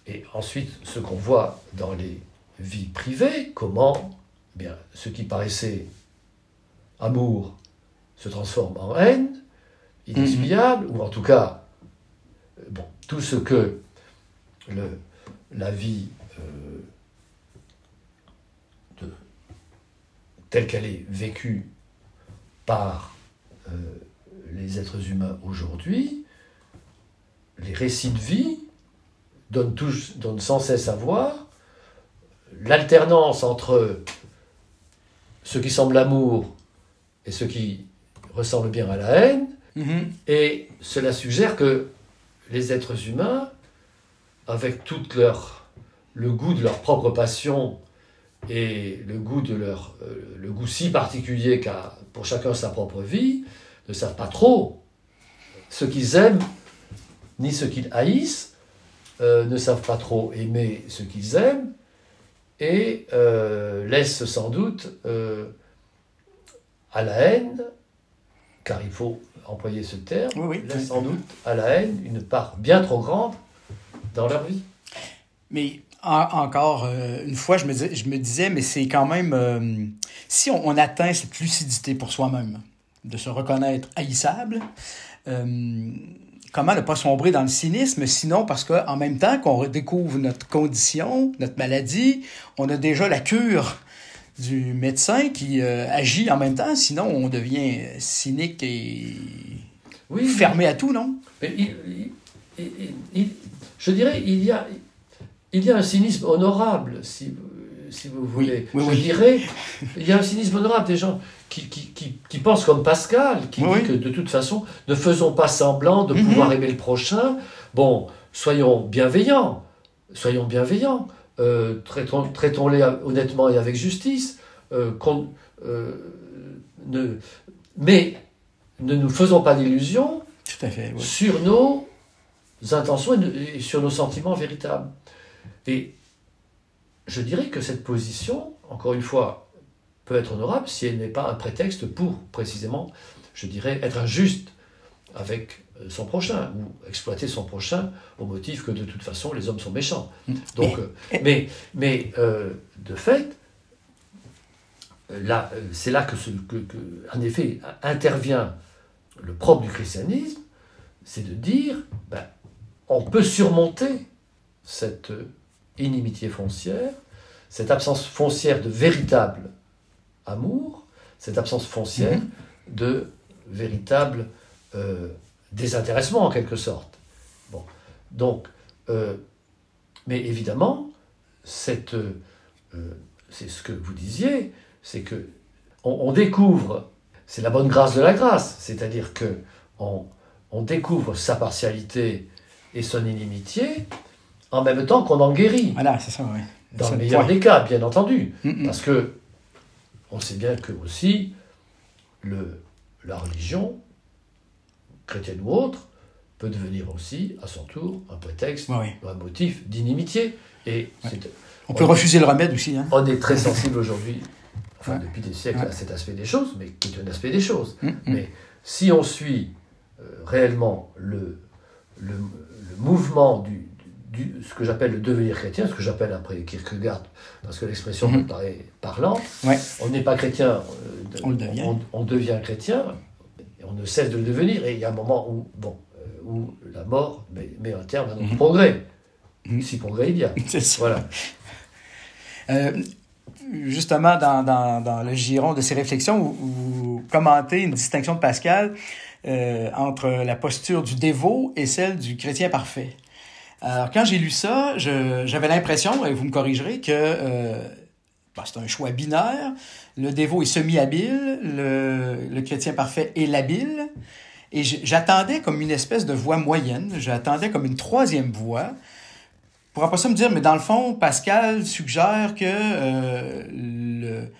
Et ensuite, ce qu'on voit dans les vies privées, comment eh bien, ce qui paraissait amour se transforme en haine, inexpiable, ou en tout cas, euh, bon, tout ce que le, la vie euh, telle qu'elle est vécue par euh, les êtres humains aujourd'hui, les récits de vie donnent, donnent sans cesse à voir l'alternance entre ce qui semble l'amour et ce qui ressemble bien à la haine, Mhm. et cela suggère que les êtres humains, avec tout leur, le goût de leur propre passion et le goût de leur, euh, le goût si particulier qu'a pour chacun sa propre vie, ne savent pas trop ce qu'ils aiment ni ce qu'ils haïssent, euh, ne savent pas trop aimer ce qu'ils aiment et euh, laissent sans doute à la haine, car il faut employer ce terme, Oui, sans doute à la haine une part bien trop grande dans leur vie. Mais en- encore euh, une fois, je me, dis- je me disais, mais c'est quand même. euh, si on, on atteint cette lucidité pour soi-même, de se reconnaître haïssable, euh, comment ne pas sombrer dans le cynisme, sinon parce qu'en même temps qu'on redécouvre notre condition, notre maladie, on a déjà la cure du médecin qui euh, agit en même temps, sinon on devient cynique et Oui, fermé à tout, non? Mais il- il- il- il- je dirais, il y a, il y a un cynisme honorable, si, vous- si vous voulez. oui, je oui. dirais, il y a un cynisme honorable des gens qui, qui, qui, qui pensent comme Pascal, qui dit que de toute façon, ne faisons pas semblant de Mhm. pouvoir aimer le prochain. Bon, soyons bienveillants, soyons bienveillants, euh, traitons, traitons-les honnêtement et avec justice, euh, euh, ne, mais ne nous faisons pas d'illusions sur nos intentions et sur nos sentiments véritables. Et je dirais que cette position, encore une fois, peut être honorable si elle n'est pas un prétexte pour, précisément, je dirais, être injuste avec son prochain, ou exploiter son prochain au motif que de toute façon les hommes sont méchants. Donc, euh, mais, mais euh, de fait, euh, là, euh, c'est là que, ce- que, que, en effet, intervient le propre du christianisme, c'est de dire, ben, on peut surmonter cette euh, inimitié foncière, cette absence foncière de véritable amour, cette absence foncière de véritable euh, désintéressement en quelque sorte. Bon, donc, euh, mais évidemment, cette, euh, c'est ce que vous disiez, c'est que on, on découvre, c'est la bonne grâce de la grâce, c'est-à-dire que on, on découvre sa partialité et son inimitié en même temps qu'on en guérit, Voilà, c'est ça, oui. dans le le meilleur point. des cas, bien entendu. Mm, mm. Parce que on sait bien que aussi le, la religion, chrétienne ou autre, peut devenir aussi, à son tour, un prétexte, Oui, un motif d'inimitié. Et On peut refuser le remède aussi, hein? on est très sensible aujourd'hui, enfin Ouais. depuis des siècles, Ouais. à cet aspect des choses, mais qui est un aspect des choses. Mm, mm. Mais si on suit euh, réellement le, le, le mouvement du, du- ce que j'appelle le devenir chrétien, ce que j'appelle après Kierkegaard, parce que l'expression me paraît parlante, Ouais. on n'est pas chrétien, euh, devient. On devient chrétien, et on ne cesse de le devenir, et il y a un moment où, bon, euh, où la mort met, met un terme à notre Mhm. progrès, Mhm. si progrès il y a. Voilà. Euh, justement, dans, dans, dans le giron de ces réflexions, vous, vous commentez une distinction de Pascal euh, entre la posture du dévot et celle du chrétien parfait. Alors, quand j'ai lu ça, je- j'avais l'impression, et vous me corrigerez, que euh, ben, c'est un choix binaire. Le dévot est semi-habile, le, le chrétien parfait est labile. Et j'attendais comme une espèce de voie moyenne, j'attendais comme une troisième voie, pour après ça me dire, mais dans le fond, Pascal suggère que euh, le,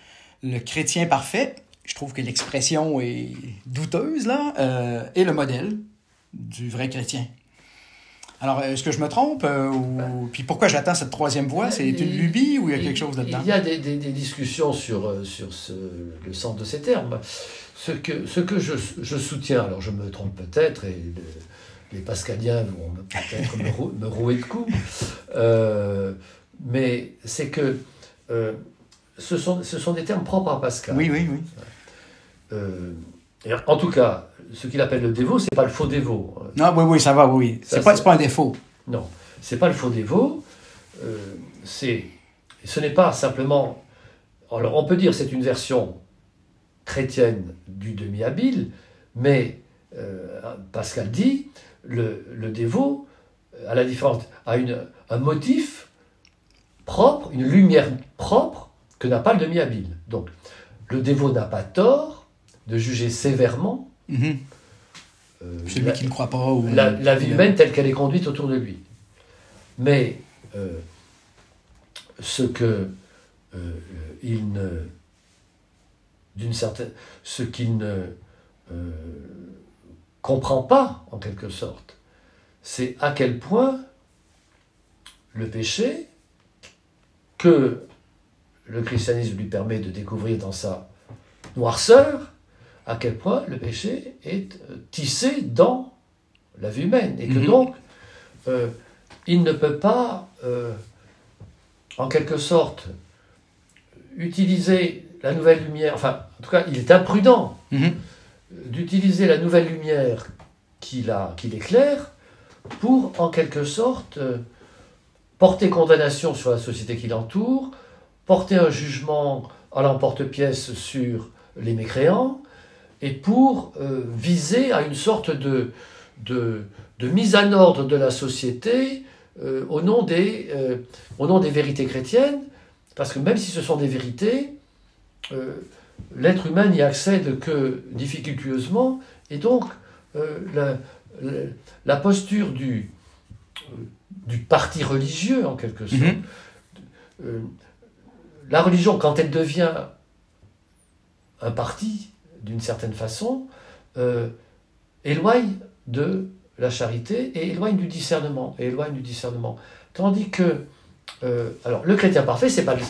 le chrétien parfait, je trouve que l'expression est douteuse, là, euh, est le modèle du vrai chrétien. Alors, est-ce que je me trompe? euh, ou... Puis pourquoi j'attends cette troisième voie? C'est une lubie ou il y a quelque chose là-dedans? Il y a des, des- des discussions sur, euh, sur ce- le sens de ces termes. Ce que, ce que je, je soutiens, alors je me trompe peut-être, et le- les pascaliens vont peut-être me, rou- me rouer de coups, euh, mais c'est que euh, ce, sont, ce sont des termes propres à Pascal. Oui, oui, oui. Euh, et en tout cas, ce qu'il appelle le dévot, c'est pas le faux dévot. Non, oui, oui, ça va, oui. C'est pas, pas un défaut. Non, c'est pas le faux dévot. c'est, ce n'est pas simplement. Alors, on peut dire c'est une version chrétienne du demi-habile, mais euh, Pascal dit le, le dévot, à la différence, a une, un motif propre, une lumière propre que n'a pas le demi-habile. Donc, le dévot n'a pas tort de juger sévèrement Mhm. euh, Celui la- qui ne croit pas. Ou... la, la vie humaine telle qu'elle est conduite autour de lui. Mais euh, ce que il ne, d'une certaine, ce qu'il ne euh, comprend pas, en quelque sorte, c'est à quel point le péché, que le christianisme lui permet de découvrir dans sa noirceur, à quel point le péché est euh, tissé dans la vie humaine, et que Mhm. donc euh, il ne peut pas, euh, en quelque sorte, utiliser la nouvelle lumière, enfin, en tout cas, il est imprudent Mhm. d'utiliser la nouvelle lumière qu'il qu'il éclaire pour, en quelque sorte, euh, porter condamnation sur la société qui l'entoure, porter un jugement à l'emporte-pièce sur les mécréants, et pour euh, viser à une sorte de, de, de mise en ordre de la société euh, au, nom des, au nom des vérités chrétiennes, parce que même si ce sont des vérités, l'être humain n'y accède que difficultueusement, et donc euh, la, la, la posture du, euh, du parti religieux, en quelque sorte, Mhm. euh, la religion, quand elle devient un parti, d'une certaine façon, éloigne de la charité et éloigne du discernement. Et éloigne du discernement. Tandis que, alors, le chrétien parfait, c'est pas, le-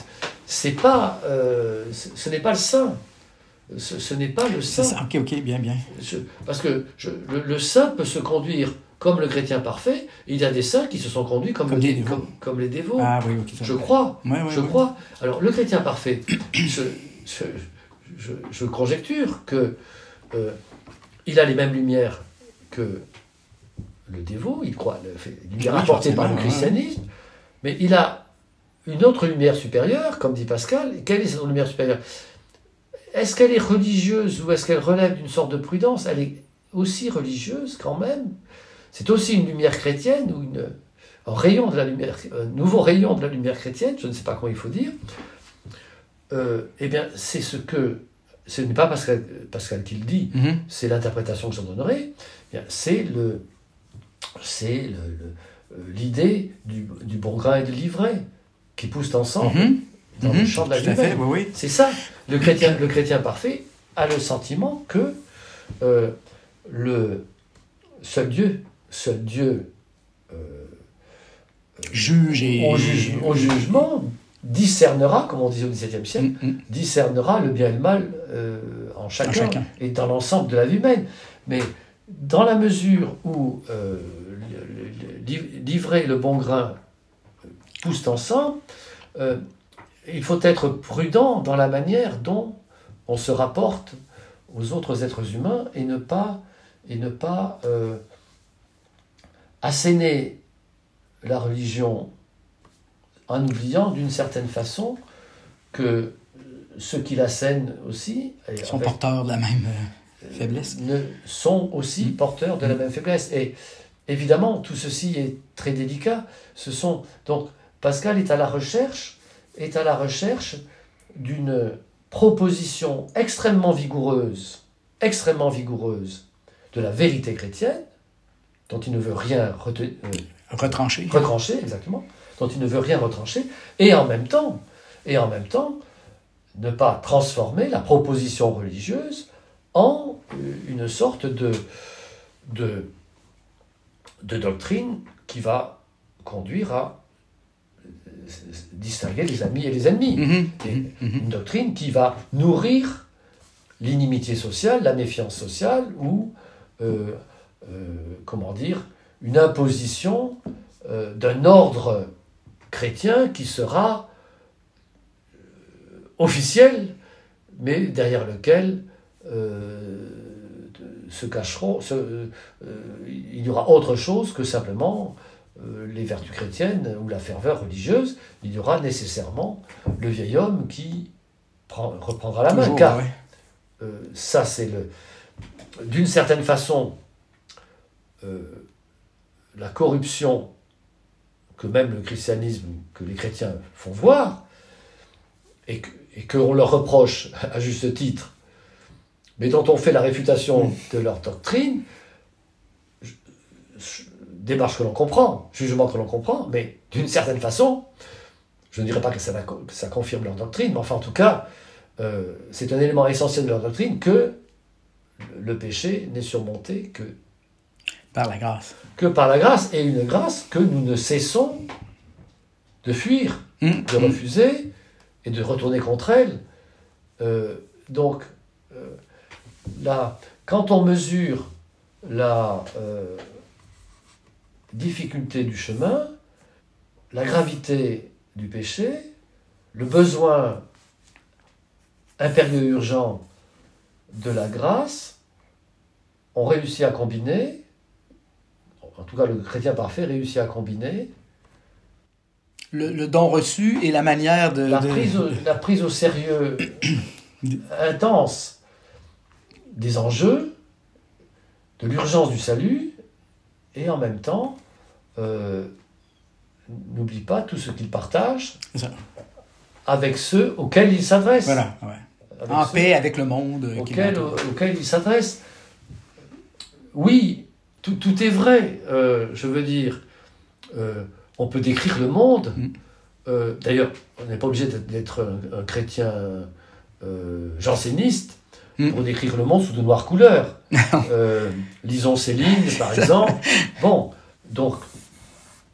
c'est pas, euh, ce n'est pas le saint. Ce, ce n'est pas le saint. ça. Ok, ok, bien, bien. Je- parce que je- le, le saint peut se conduire comme le chrétien parfait. il y a des saints qui se sont conduits comme, Comme le- des dévots. comme- comme les dévots. Ah oui, ok. ça je crois. Ouais, ouais, je ouais. crois. Alors, le chrétien parfait, je, je, je- je conjecture que euh, il a les mêmes lumières que le dévot, il croit, le, il est rapporté par le christianisme, mais il a une autre lumière supérieure, comme dit Pascal. Et Quelle est cette lumière supérieure? Est-ce qu'elle est religieuse ou est-ce qu'elle relève d'une sorte de prudence? Elle est aussi religieuse quand même. C'est aussi une lumière chrétienne ou une, un rayon de la lumière, un nouveau rayon de la lumière chrétienne, je ne sais pas comment il faut dire. Euh, eh bien, c'est ce que ce n'est pas Pascal, Pascal qui le dit, Mhm. c'est l'interprétation que j'en donnerai. Eh C'est le, c'est le- le- euh, l'idée du, du bon grain et de l'ivraie qui poussent ensemble Mhm. dans le Mhm. champ de la lumière. oui, oui. C'est ça. Le chrétien, le chrétien parfait a le sentiment que euh, le seul Dieu, seul Dieu euh, Juge et. au, juge- au jugement discernera, comme on disait au XVIIe siècle, Mhm, mhm. discernera le bien et le mal euh, en, chacun, chacun. et dans l'ensemble de la vie humaine. Mais dans la mesure où euh, et le bon grain poussent ensemble, euh, il faut être prudent dans la manière dont on se rapporte aux autres êtres humains et ne pas, et ne pas euh, asséner la religion en oubliant d'une certaine façon que ceux qui l'assènent aussi et Ils sont avec- porteurs de la même euh, faiblesse. ne sont aussi porteurs de la même faiblesse. Et évidemment, tout ceci est très délicat. Ce sont donc Pascal est à la recherche est à la recherche d'une proposition extrêmement vigoureuse, extrêmement vigoureuse de la vérité chrétienne, dont il ne veut rien euh, retrancher, exactement, dont il ne veut rien retrancher, et en même temps, et en même temps, ne pas transformer la proposition religieuse en euh, une sorte de, de, de doctrine qui va conduire à distinguer les amis et les ennemis. Mhm, Et mhm, mhm. Une doctrine qui va nourrir l'inimitié sociale, la méfiance sociale ou, euh, euh, comment dire, une imposition euh, d'un ordre chrétien qui sera officiel, mais derrière lequel se cacheront, se- il y aura autre chose que simplement les vertus chrétiennes ou la ferveur religieuse. Il y aura nécessairement le vieil homme qui prend- reprendra la main. Toujours, car euh, ça, c'est le. D'une certaine façon, euh, la corruption que même le christianisme, que les chrétiens font voir, et que- et qu'on leur reproche à juste titre, mais dont on fait la réfutation de leur doctrine, je- je- démarche que l'on comprend, jugement que l'on comprend, mais d'une certaine façon, Je ne dirais pas que ça, que ça confirme leur doctrine, mais enfin en tout cas, euh, c'est un élément essentiel de leur doctrine que le péché n'est surmonté que par la grâce. Que par la grâce, et une grâce que nous ne cessons de fuir, Hum, de hum. refuser et de retourner contre elle. Euh, donc, euh, là, quand on mesure la difficulté du chemin, la gravité du péché, le besoin impérieux et urgent de la grâce, on réussit à combiner, en tout cas le chrétien parfait réussit à combiner Le, le don reçu et la manière de. la de- prise au, la prise au sérieux intense des enjeux, de l'urgence du salut, et en même temps, euh, n'oublie pas tout ce qu'il partage avec ceux auxquels il s'adresse. Voilà, ouais. En paix avec le monde. euh, l'entoure. auxquels il s'adresse. Oui, tout, tout est vrai. euh, je veux dire, euh, on peut décrire le monde. Mm. Euh, D'ailleurs, on n'est pas obligé d'être- un, un chrétien euh, janséniste Mm. pour décrire le monde sous de noires couleurs. Euh, lisons Céline, par exemple. Bon, donc,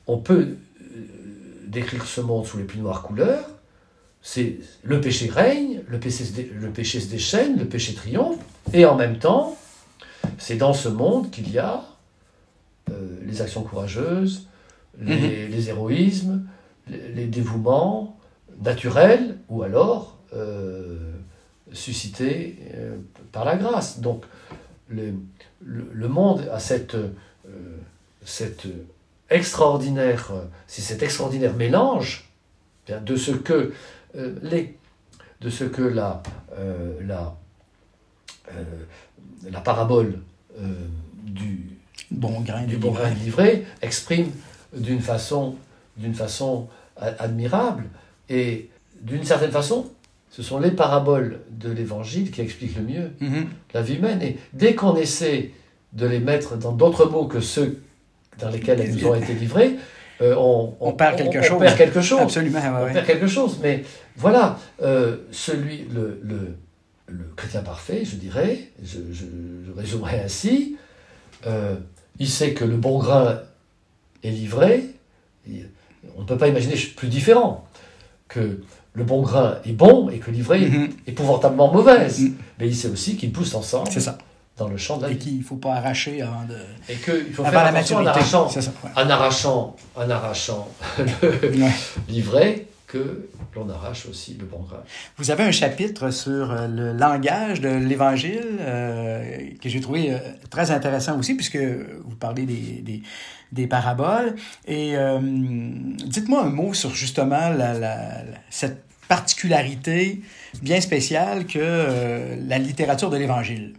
on peut euh, décrire ce monde sous les plus noires couleurs. C'est le péché règne, le péché, se dé- le péché se déchaîne, le péché triomphe, et en même temps, c'est dans ce monde qu'il y a euh, les actions courageuses, les, les héroïsmes, les, les dévouements naturels, ou alors euh, suscités euh, par la grâce. Donc, le, le, le monde a cette, euh, cette extraordinaire, euh, c'est cet extraordinaire mélange bien, de ce que euh, les, de ce que la, euh, la, euh, la parabole euh, du, Bon grain du de bon de livret. exprime d'une façon, d'une façon admirable et d'une certaine façon, ce sont les paraboles de l'évangile qui expliquent le mieux Mhm. la vie humaine. Et dès qu'on essaie de les mettre dans d'autres mots que ceux dans lesquels elles nous ont été livrées, euh, on, On perd quelque on chose. perd quelque chose. Absolument, ouais, On perd quelque chose. Mais voilà, euh, celui, le, le, le chrétien parfait, je dirais, je, je, je résumerai ainsi, euh, il sait que le bon grain est livré. On ne peut pas imaginer plus différent que le bon grain est bon et que l'ivrée Mhm. est épouvantablement mauvaise. Mhm. Mais il sait aussi qu'ils poussent ensemble C'est ça. dans le champ de la Et qu'il ne faut pas arracher avant de. Et qu'il faut Avant faire la attention en maturité. arrachant, ça. ouais. en arrachant, en arrachant le Ouais. que l'on arrache aussi le bon grain. Vous avez un chapitre sur euh, le langage de l'Évangile euh, que j'ai trouvé euh, très intéressant aussi, puisque vous parlez des, des, des paraboles. Et euh, dites-moi un mot sur justement la, la- la- cette particularité bien spéciale que euh, la littérature de l'Évangile.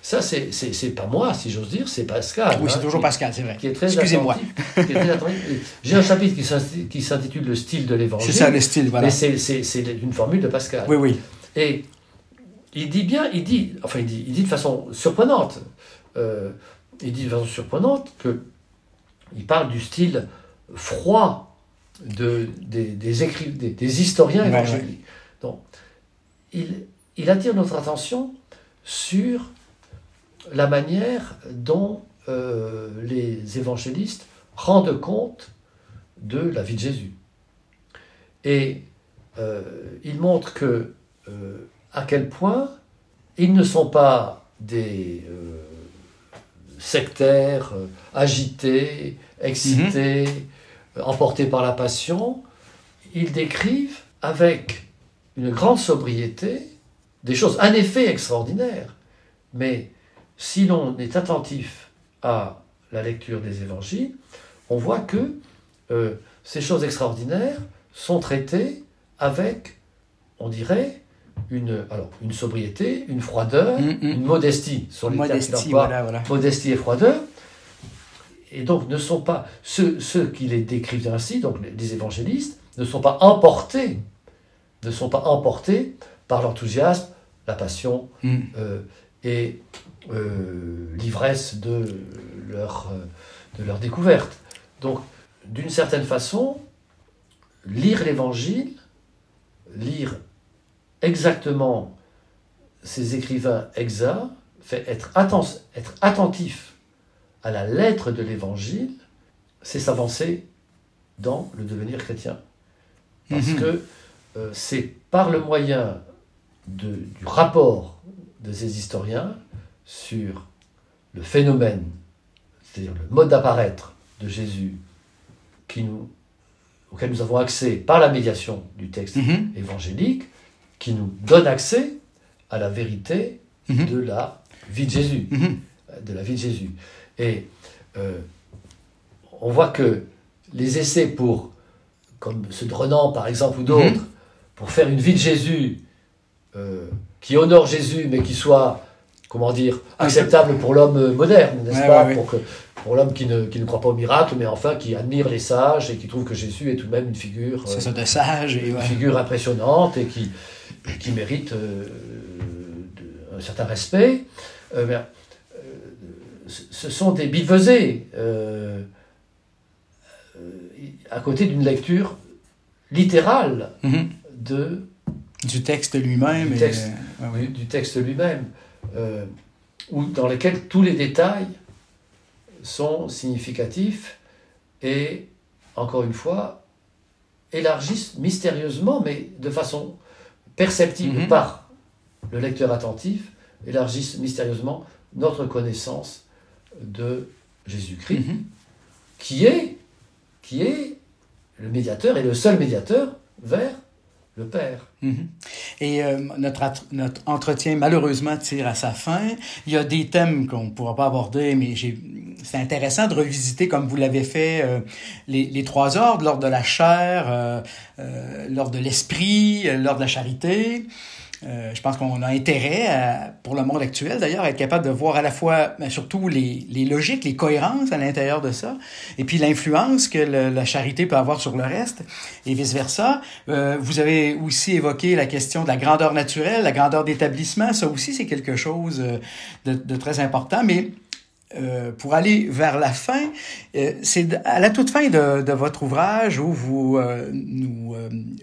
Ça, c'est, c'est, c'est pas moi, si j'ose dire, c'est Pascal. Oui, c'est hein, toujours qui- Pascal, c'est vrai. Excusez-moi. J'ai un chapitre qui s'inti- qui s'intitule Le style de l'évangile. C'est ça le style, voilà. Mais c'est, c'est, c'est une formule de Pascal. Oui, oui. Et il dit bien, il dit, enfin il dit, il dit de façon surprenante, euh, il dit de façon surprenante que il parle du style froid de, des, des, écri- des, des historiens évangéliques. Donc, il, il attire notre attention sur la manière dont euh, les évangélistes rendent compte de la vie de Jésus. Et euh, il montre que euh, à quel point ils ne sont pas des sectaires euh, agités, excités, euh, emportés par la passion. Ils décrivent avec une grande sobriété des choses, un effet extraordinaire. Mais si l'on est attentif à la lecture des évangiles, on voit que euh, ces choses extraordinaires sont traitées avec, on dirait, une, alors, une sobriété, une froideur, Mm, mm. une modestie sur les Modestie, emploie, voilà, voilà. modestie et froideur. Et donc, ne sont pas ceux, ceux qui les décrivent ainsi, donc les, les évangélistes, ne sont pas emportés, ne sont pas emportés par l'enthousiasme, la passion Mm. euh, et euh, l'ivresse de leur, euh, de leur découverte. Donc, d'une certaine façon, lire l'Évangile, lire exactement ces écrivains exacts, fait être, être attentif à la lettre de l'Évangile, c'est s'avancer dans le devenir chrétien. Parce mhm. que euh, c'est par le moyen du rapport de ces historiens sur le phénomène, c'est-à-dire le mode d'apparaître de Jésus, qui nous, auquel nous avons accès par la médiation du texte mhm. évangélique, qui nous donne accès à la vérité mhm. de la vie de Jésus. De la vie de Jésus. Et euh, on voit que les essais pour, comme ce de Renan par exemple ou d'autres, mhm. pour faire une vie de Jésus euh, qui honore Jésus mais qui soit, comment dire, acceptable pour l'homme moderne, n'est-ce pas Pour, que, pour l'homme qui ne, qui ne croit pas au miracle, mais enfin qui admire les sages et qui trouve que Jésus est tout de même une figure, euh, de sage et une figure impressionnante et qui, qui mérite un certain respect ce sont des euh, euh, à côté d'une lecture littérale mhm. de, du texte lui-même. Du, texte, du, texte lui-même, euh, dans lequel tous les détails sont significatifs et, encore une fois, élargissent mystérieusement, mais de façon perceptible mhm. par le lecteur attentif, élargissent mystérieusement notre connaissance de Jésus-Christ, mhm. qui, est, qui est le médiateur et le seul médiateur vers Mhm. Et euh, notre, notre entretien, malheureusement, tire à sa fin. Il y a des thèmes qu'on ne pourra pas aborder, mais c'est intéressant de revisiter, comme vous l'avez fait, euh, les, les, trois ordres, l'ordre de la chair, euh, l'ordre de l'esprit, l'ordre de la charité. Euh, je pense qu'on a intérêt, pour le monde actuel d'ailleurs, à être capable de voir à la fois, mais surtout les, les, logiques, les cohérences à l'intérieur de ça, et puis l'influence que la charité peut avoir sur le reste, et vice-versa. Euh, vous avez aussi évoqué la question de la grandeur naturelle, la grandeur d'établissement. Ça aussi, c'est quelque chose euh, de, de très important, mais euh, pour aller vers la fin, euh, c'est à la toute fin de, de votre ouvrage où vous, euh, nous,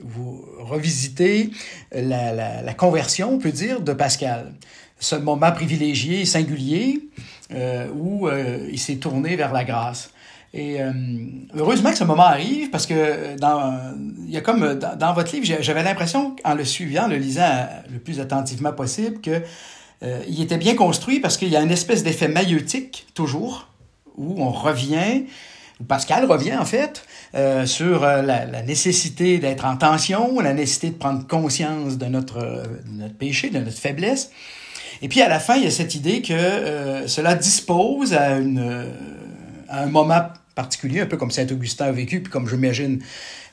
vous revisitez la, la, la, conversion, on peut dire, de Pascal. Ce moment privilégié et singulier où il s'est tourné vers la grâce. Et heureusement que ce moment arrive parce que dans, il y a comme dans votre livre, j'avais l'impression, en le suivant, le lisant le plus attentivement possible, que euh, il était bien construit parce qu'il y a une espèce d'effet maïeutique, toujours, où on revient, Pascal revient en fait, euh, sur euh, la, nécessité d'être en tension, la nécessité de prendre conscience de notre, notre péché, de notre faiblesse. Et puis à la fin, il y a cette idée que cela dispose à, une, à un moment particulier, un peu comme Saint Augustin a vécu, puis comme j'imagine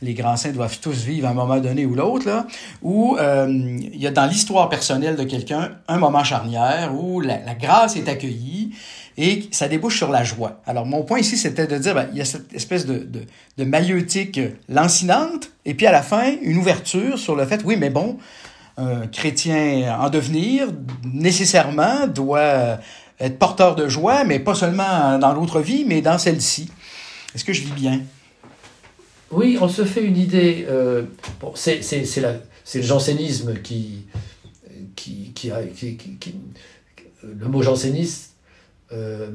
les grands saints doivent tous vivre à un moment donné ou l'autre, là, où euh, il y a dans l'histoire personnelle de quelqu'un un moment charnière où la, grâce est accueillie et ça débouche sur la joie. Alors mon point ici, c'était de dire, ben, il y a cette espèce de, de, de maïeutique lancinante, et puis à la fin, une ouverture sur le fait, oui, mais bon, un chrétien en devenir, nécessairement, doit être porteur de joie, mais pas seulement dans l'autre vie, mais dans celle-ci. Est-ce que je lis bien? Oui, on se fait une idée. Euh, bon, c'est le jansénisme qui, qui, qui, qui, le mot janséniste, euh,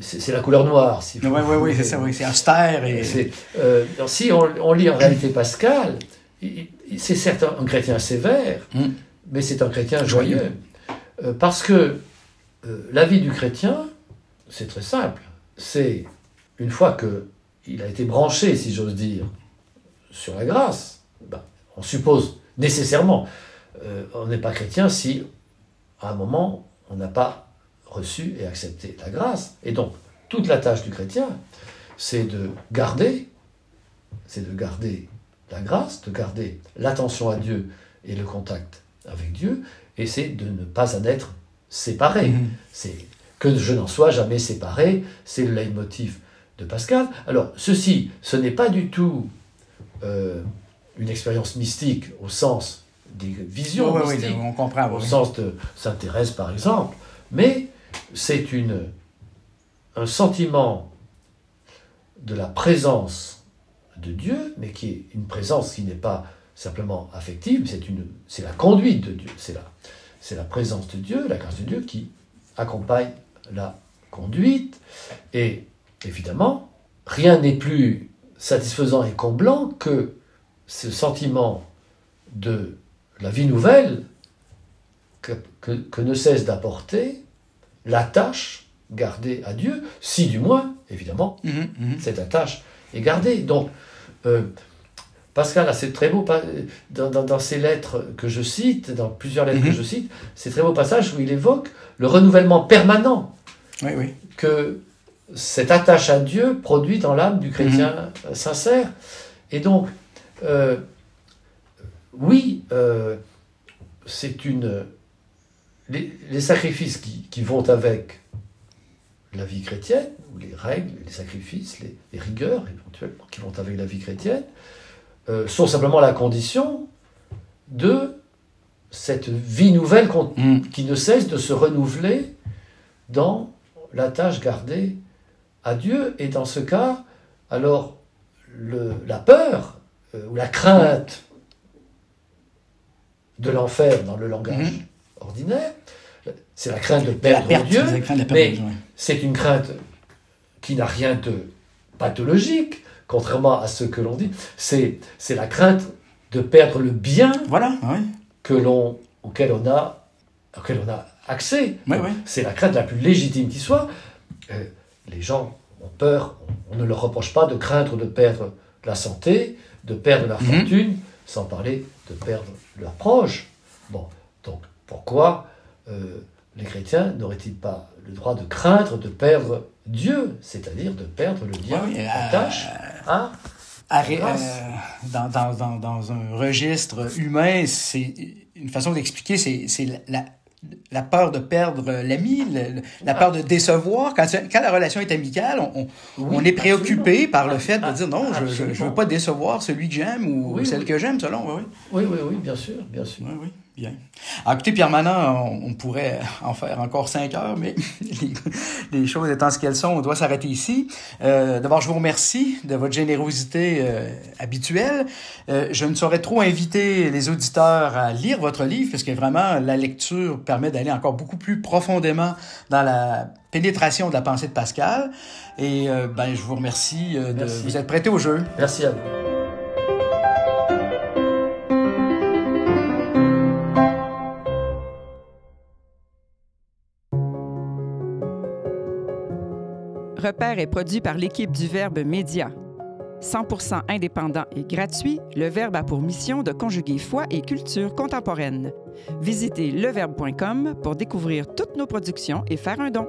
c'est la couleur noire. Si oui, oui, oui, c'est ça, oui, c'est austère. Et... Euh, si on, on, lit en réalité Pascal, c'est certes un chrétien sévère, mm. mais c'est un chrétien joyeux. Euh, parce que la vie du chrétien, c'est très simple. C'est une fois que il a été branché, si j'ose dire, sur la grâce, ben, on suppose nécessairement, euh, on n'est pas chrétien si à un moment on n'a pas reçu et accepté la grâce. Et donc, toute la tâche du chrétien, c'est de garder, c'est de garder la grâce, de garder l'attention à Dieu et le contact avec Dieu, et c'est de ne pas en être séparé. Mm-hmm. C'est que je n'en sois jamais séparé, c'est le leitmotiv de Pascal. Alors, ceci, ce n'est pas du tout euh, une expérience mystique au sens des visions mystiques, on comprend, au sens de Sainte Thérèse par exemple, mais c'est une un sentiment de la présence de Dieu, mais qui est une présence qui n'est pas simplement affective, c'est une, c'est la conduite de Dieu, c'est la, c'est la présence de Dieu, la grâce de Dieu qui accompagne la conduite. Et évidemment, rien n'est plus satisfaisant et comblant que ce sentiment de la vie nouvelle que, que ne cesse d'apporter l'attache gardée à Dieu, si du moins, évidemment, Mhm, mhm. cette attache est gardée. Donc, euh, Pascal, c'est très beau, pa- dans, dans, lettres que je cite, dans plusieurs lettres Mhm. que je cite, c'est très beau passage où il évoque le renouvellement permanent Oui, oui. que cette attache à Dieu produit dans l'âme du chrétien euh, sincère. Et donc, euh, oui, euh, c'est une. Les, les sacrifices qui, qui vont avec la vie chrétienne, ou les règles, les sacrifices, les, les rigueurs éventuellement qui vont avec la vie chrétienne, euh, sont simplement la condition de cette vie nouvelle Mhm. qui ne cesse de se renouveler dans la tâche gardée à Dieu. Et dans ce cas, alors le- la peur euh, ou la crainte de l'enfer dans le langage Mhm. ordinaire, c'est la crainte de perdre perte, Dieu, perte mais c'est une crainte qui n'a rien de pathologique, contrairement à ce que l'on dit. C'est la crainte de perdre le bien Voilà, oui. que l'on, auquel, on a, auquel on a accès. Oui, Donc, oui. C'est la crainte la plus légitime qui soit. Euh, les gens ont peur, on, ne leur reproche pas de craindre de perdre la santé, de perdre leur Mhm. fortune, sans parler de perdre leurs proches. Bon, donc pourquoi euh, les chrétiens n'auraient-ils pas le droit de craindre de perdre Dieu, c'est-à-dire de perdre le lien, Oui, oui, la euh, hein Arrêt- grâce? euh, dans, dans, dans, dans un registre humain, c'est une façon d'expliquer, c'est la, la, peur de perdre l'ami, le- le- la peur de décevoir. Quand, la relation est amicale, on, on, Oui, on est préoccupé absolument. par le fait de dire non, je- je ne veux pas décevoir celui que j'aime ou Oui, celle oui. que j'aime, selon. Oui, oui. Oui, oui, oui, bien sûr, bien sûr. Bien. Alors, écoutez, Pierre Manant, on, on pourrait en faire encore cinq heures, mais les, les choses étant ce qu'elles sont, on doit s'arrêter ici. Euh, D'abord, je vous remercie de votre générosité euh, habituelle. Euh, je ne saurais trop inviter les auditeurs à lire votre livre, parce que vraiment, la lecture permet d'aller encore beaucoup plus profondément dans la pénétration de la pensée de Pascal. Et euh, ben, je vous remercie euh, de Merci. vous être prêté au jeu. Merci à vous. Repère est produit par l'équipe du Verbe Média. 100% indépendant et gratuit, le Verbe a pour mission de conjuguer foi et culture contemporaine. Visitez leverbe.com pour découvrir toutes nos productions et faire un don.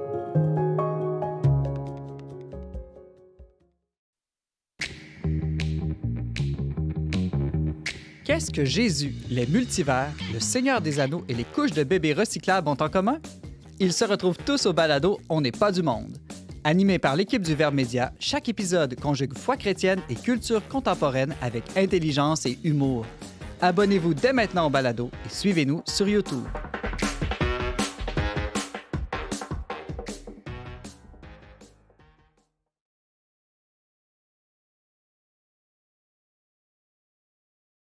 Qu'est-ce que Jésus, les multivers, le Seigneur des Anneaux et les couches de bébés recyclables ont en commun? Ils se retrouvent tous au balado On n'est pas du monde. Animé par l'équipe du Verbe Média, chaque épisode conjugue foi chrétienne et culture contemporaine avec intelligence et humour. Abonnez-vous dès maintenant au balado et suivez-nous sur YouTube.